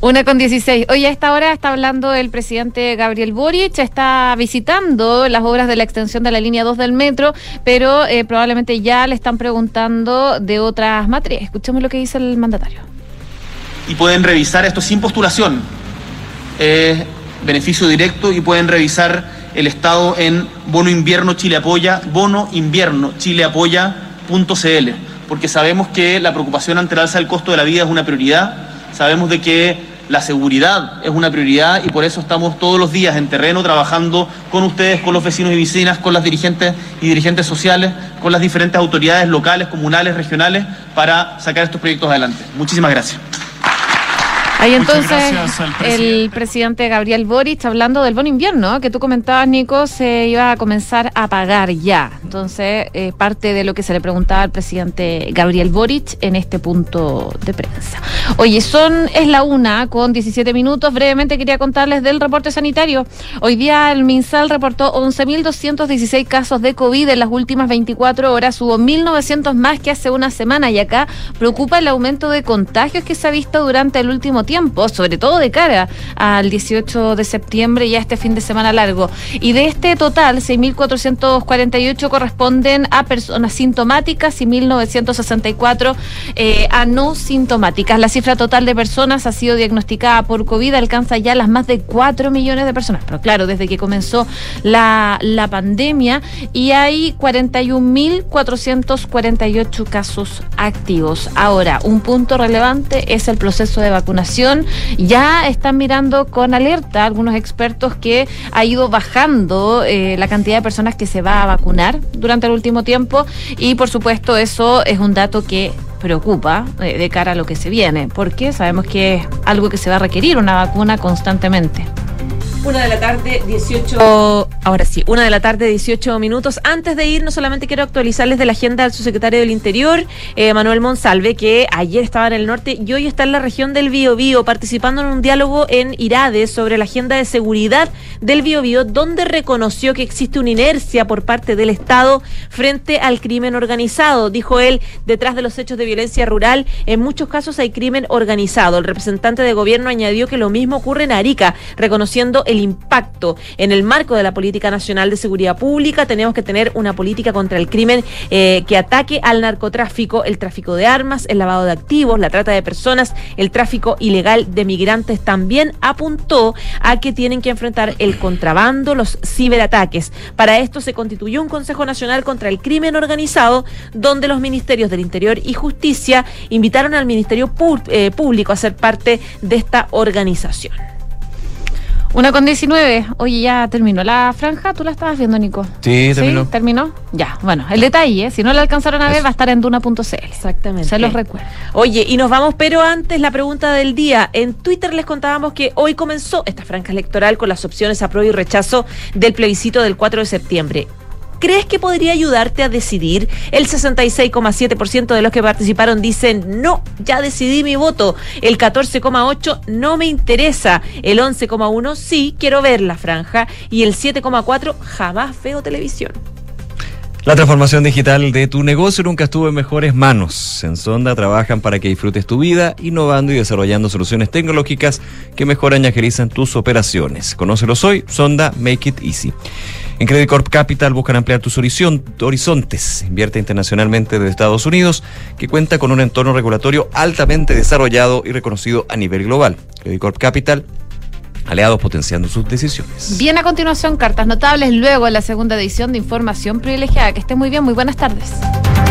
Una con 16. Hoy a esta hora está hablando el presidente Gabriel Boric, está visitando las obras de la extensión de la línea 2 del metro, pero eh, probablemente ya le están preguntando de otras materias. Escuchemos lo que dice el mandatario. y pueden revisar esto sin postulación. Beneficio directo y pueden revisar el estado en bono invierno Chile apoya, bono invierno Chile apoya.cl, porque sabemos que la preocupación ante el alza del costo de la vida es una prioridad, sabemos de que la seguridad es una prioridad y por eso estamos todos los días en terreno trabajando con ustedes, con los vecinos y vecinas, con las dirigentes y dirigentes sociales, con las diferentes autoridades locales, comunales, regionales, para sacar estos proyectos adelante. Muchísimas gracias. Ahí entonces gracias el presidente Gabriel Boric hablando del bono invierno, que tú comentabas, Nico, se iba a comenzar a pagar ya. Entonces, eh, parte de lo que se le preguntaba al presidente Gabriel Boric en este punto de prensa. Oye, son, es la una con 17 minutos. Brevemente quería contarles del reporte sanitario. Hoy día el MinSal reportó 11.216 casos de COVID en las últimas 24 horas. Hubo 1.900 más que hace una semana y acá preocupa el aumento de contagios que se ha visto durante el último tiempo, sobre todo de cara al 18 de septiembre y a este fin de semana largo. Y de este total, 6.448 corresponden a personas sintomáticas y 1.964 eh, a no sintomáticas. La cifra total de personas ha sido diagnosticada por COVID alcanza ya las más de 4 millones de personas. Pero claro, desde que comenzó la, la pandemia y hay 41.448 casos activos. Ahora, un punto relevante es el proceso de vacunación. Ya están mirando con alerta algunos expertos que ha ido bajando eh, la cantidad de personas que se va a vacunar durante el último tiempo y por supuesto eso es un dato que preocupa eh, de cara a lo que se viene, porque sabemos que es algo que se va a requerir una vacuna constantemente. Una de la tarde, 18. Ahora sí, una de la tarde, 18 minutos. Antes de ir, no solamente quiero actualizarles de la agenda del subsecretario del Interior, eh, Manuel Monsalve, que ayer estaba en el norte y hoy está en la región del Biobío, participando en un diálogo en Irade sobre la agenda de seguridad del Biobío, donde reconoció que existe una inercia por parte del Estado frente al crimen organizado. Dijo él, detrás de los hechos de violencia rural, en muchos casos hay crimen organizado. El representante de gobierno añadió que lo mismo ocurre en Arica, reconociendo el impacto. En el marco de la Política Nacional de Seguridad Pública tenemos que tener una política contra el crimen eh, que ataque al narcotráfico, el tráfico de armas, el lavado de activos, la trata de personas, el tráfico ilegal de migrantes. También apuntó a que tienen que enfrentar el contrabando, los ciberataques. Para esto se constituyó un Consejo Nacional contra el Crimen Organizado, donde los ministerios del Interior y Justicia invitaron al Ministerio eh, Público a ser parte de esta organización. Una con 19. Oye, ya terminó la franja. ¿Tú la estabas viendo, Nico? Sí, terminó. ¿Terminó? Ya. Bueno, el detalle, si no la alcanzaron a ver, va a estar en duna.cl. Exactamente. Se los recuerdo. Oye, y nos vamos, pero antes la pregunta del día. En Twitter les contábamos que hoy comenzó esta franja electoral con las opciones a prueba y rechazo del plebiscito del 4 de septiembre. ¿Crees que podría ayudarte a decidir? El 66,7% de los que participaron dicen, no, ya decidí mi voto. El 14,8% no me interesa. El 11,1% sí, quiero ver la franja. Y el 7,4% jamás veo televisión. La transformación digital de tu negocio nunca estuvo en mejores manos. En Sonda trabajan para que disfrutes tu vida, innovando y desarrollando soluciones tecnológicas que mejoran y agilizan tus operaciones. Conócelos hoy, Sonda Make It Easy. En Credit Corp Capital buscan ampliar tus horizon- horizontes. Invierte internacionalmente desde Estados Unidos, que cuenta con un entorno regulatorio altamente desarrollado y reconocido a nivel global. Credit Corp Capital, aliados potenciando sus decisiones. Bien, a continuación, cartas notables, luego en la segunda edición de Información Privilegiada. Que esté muy bien, muy buenas tardes.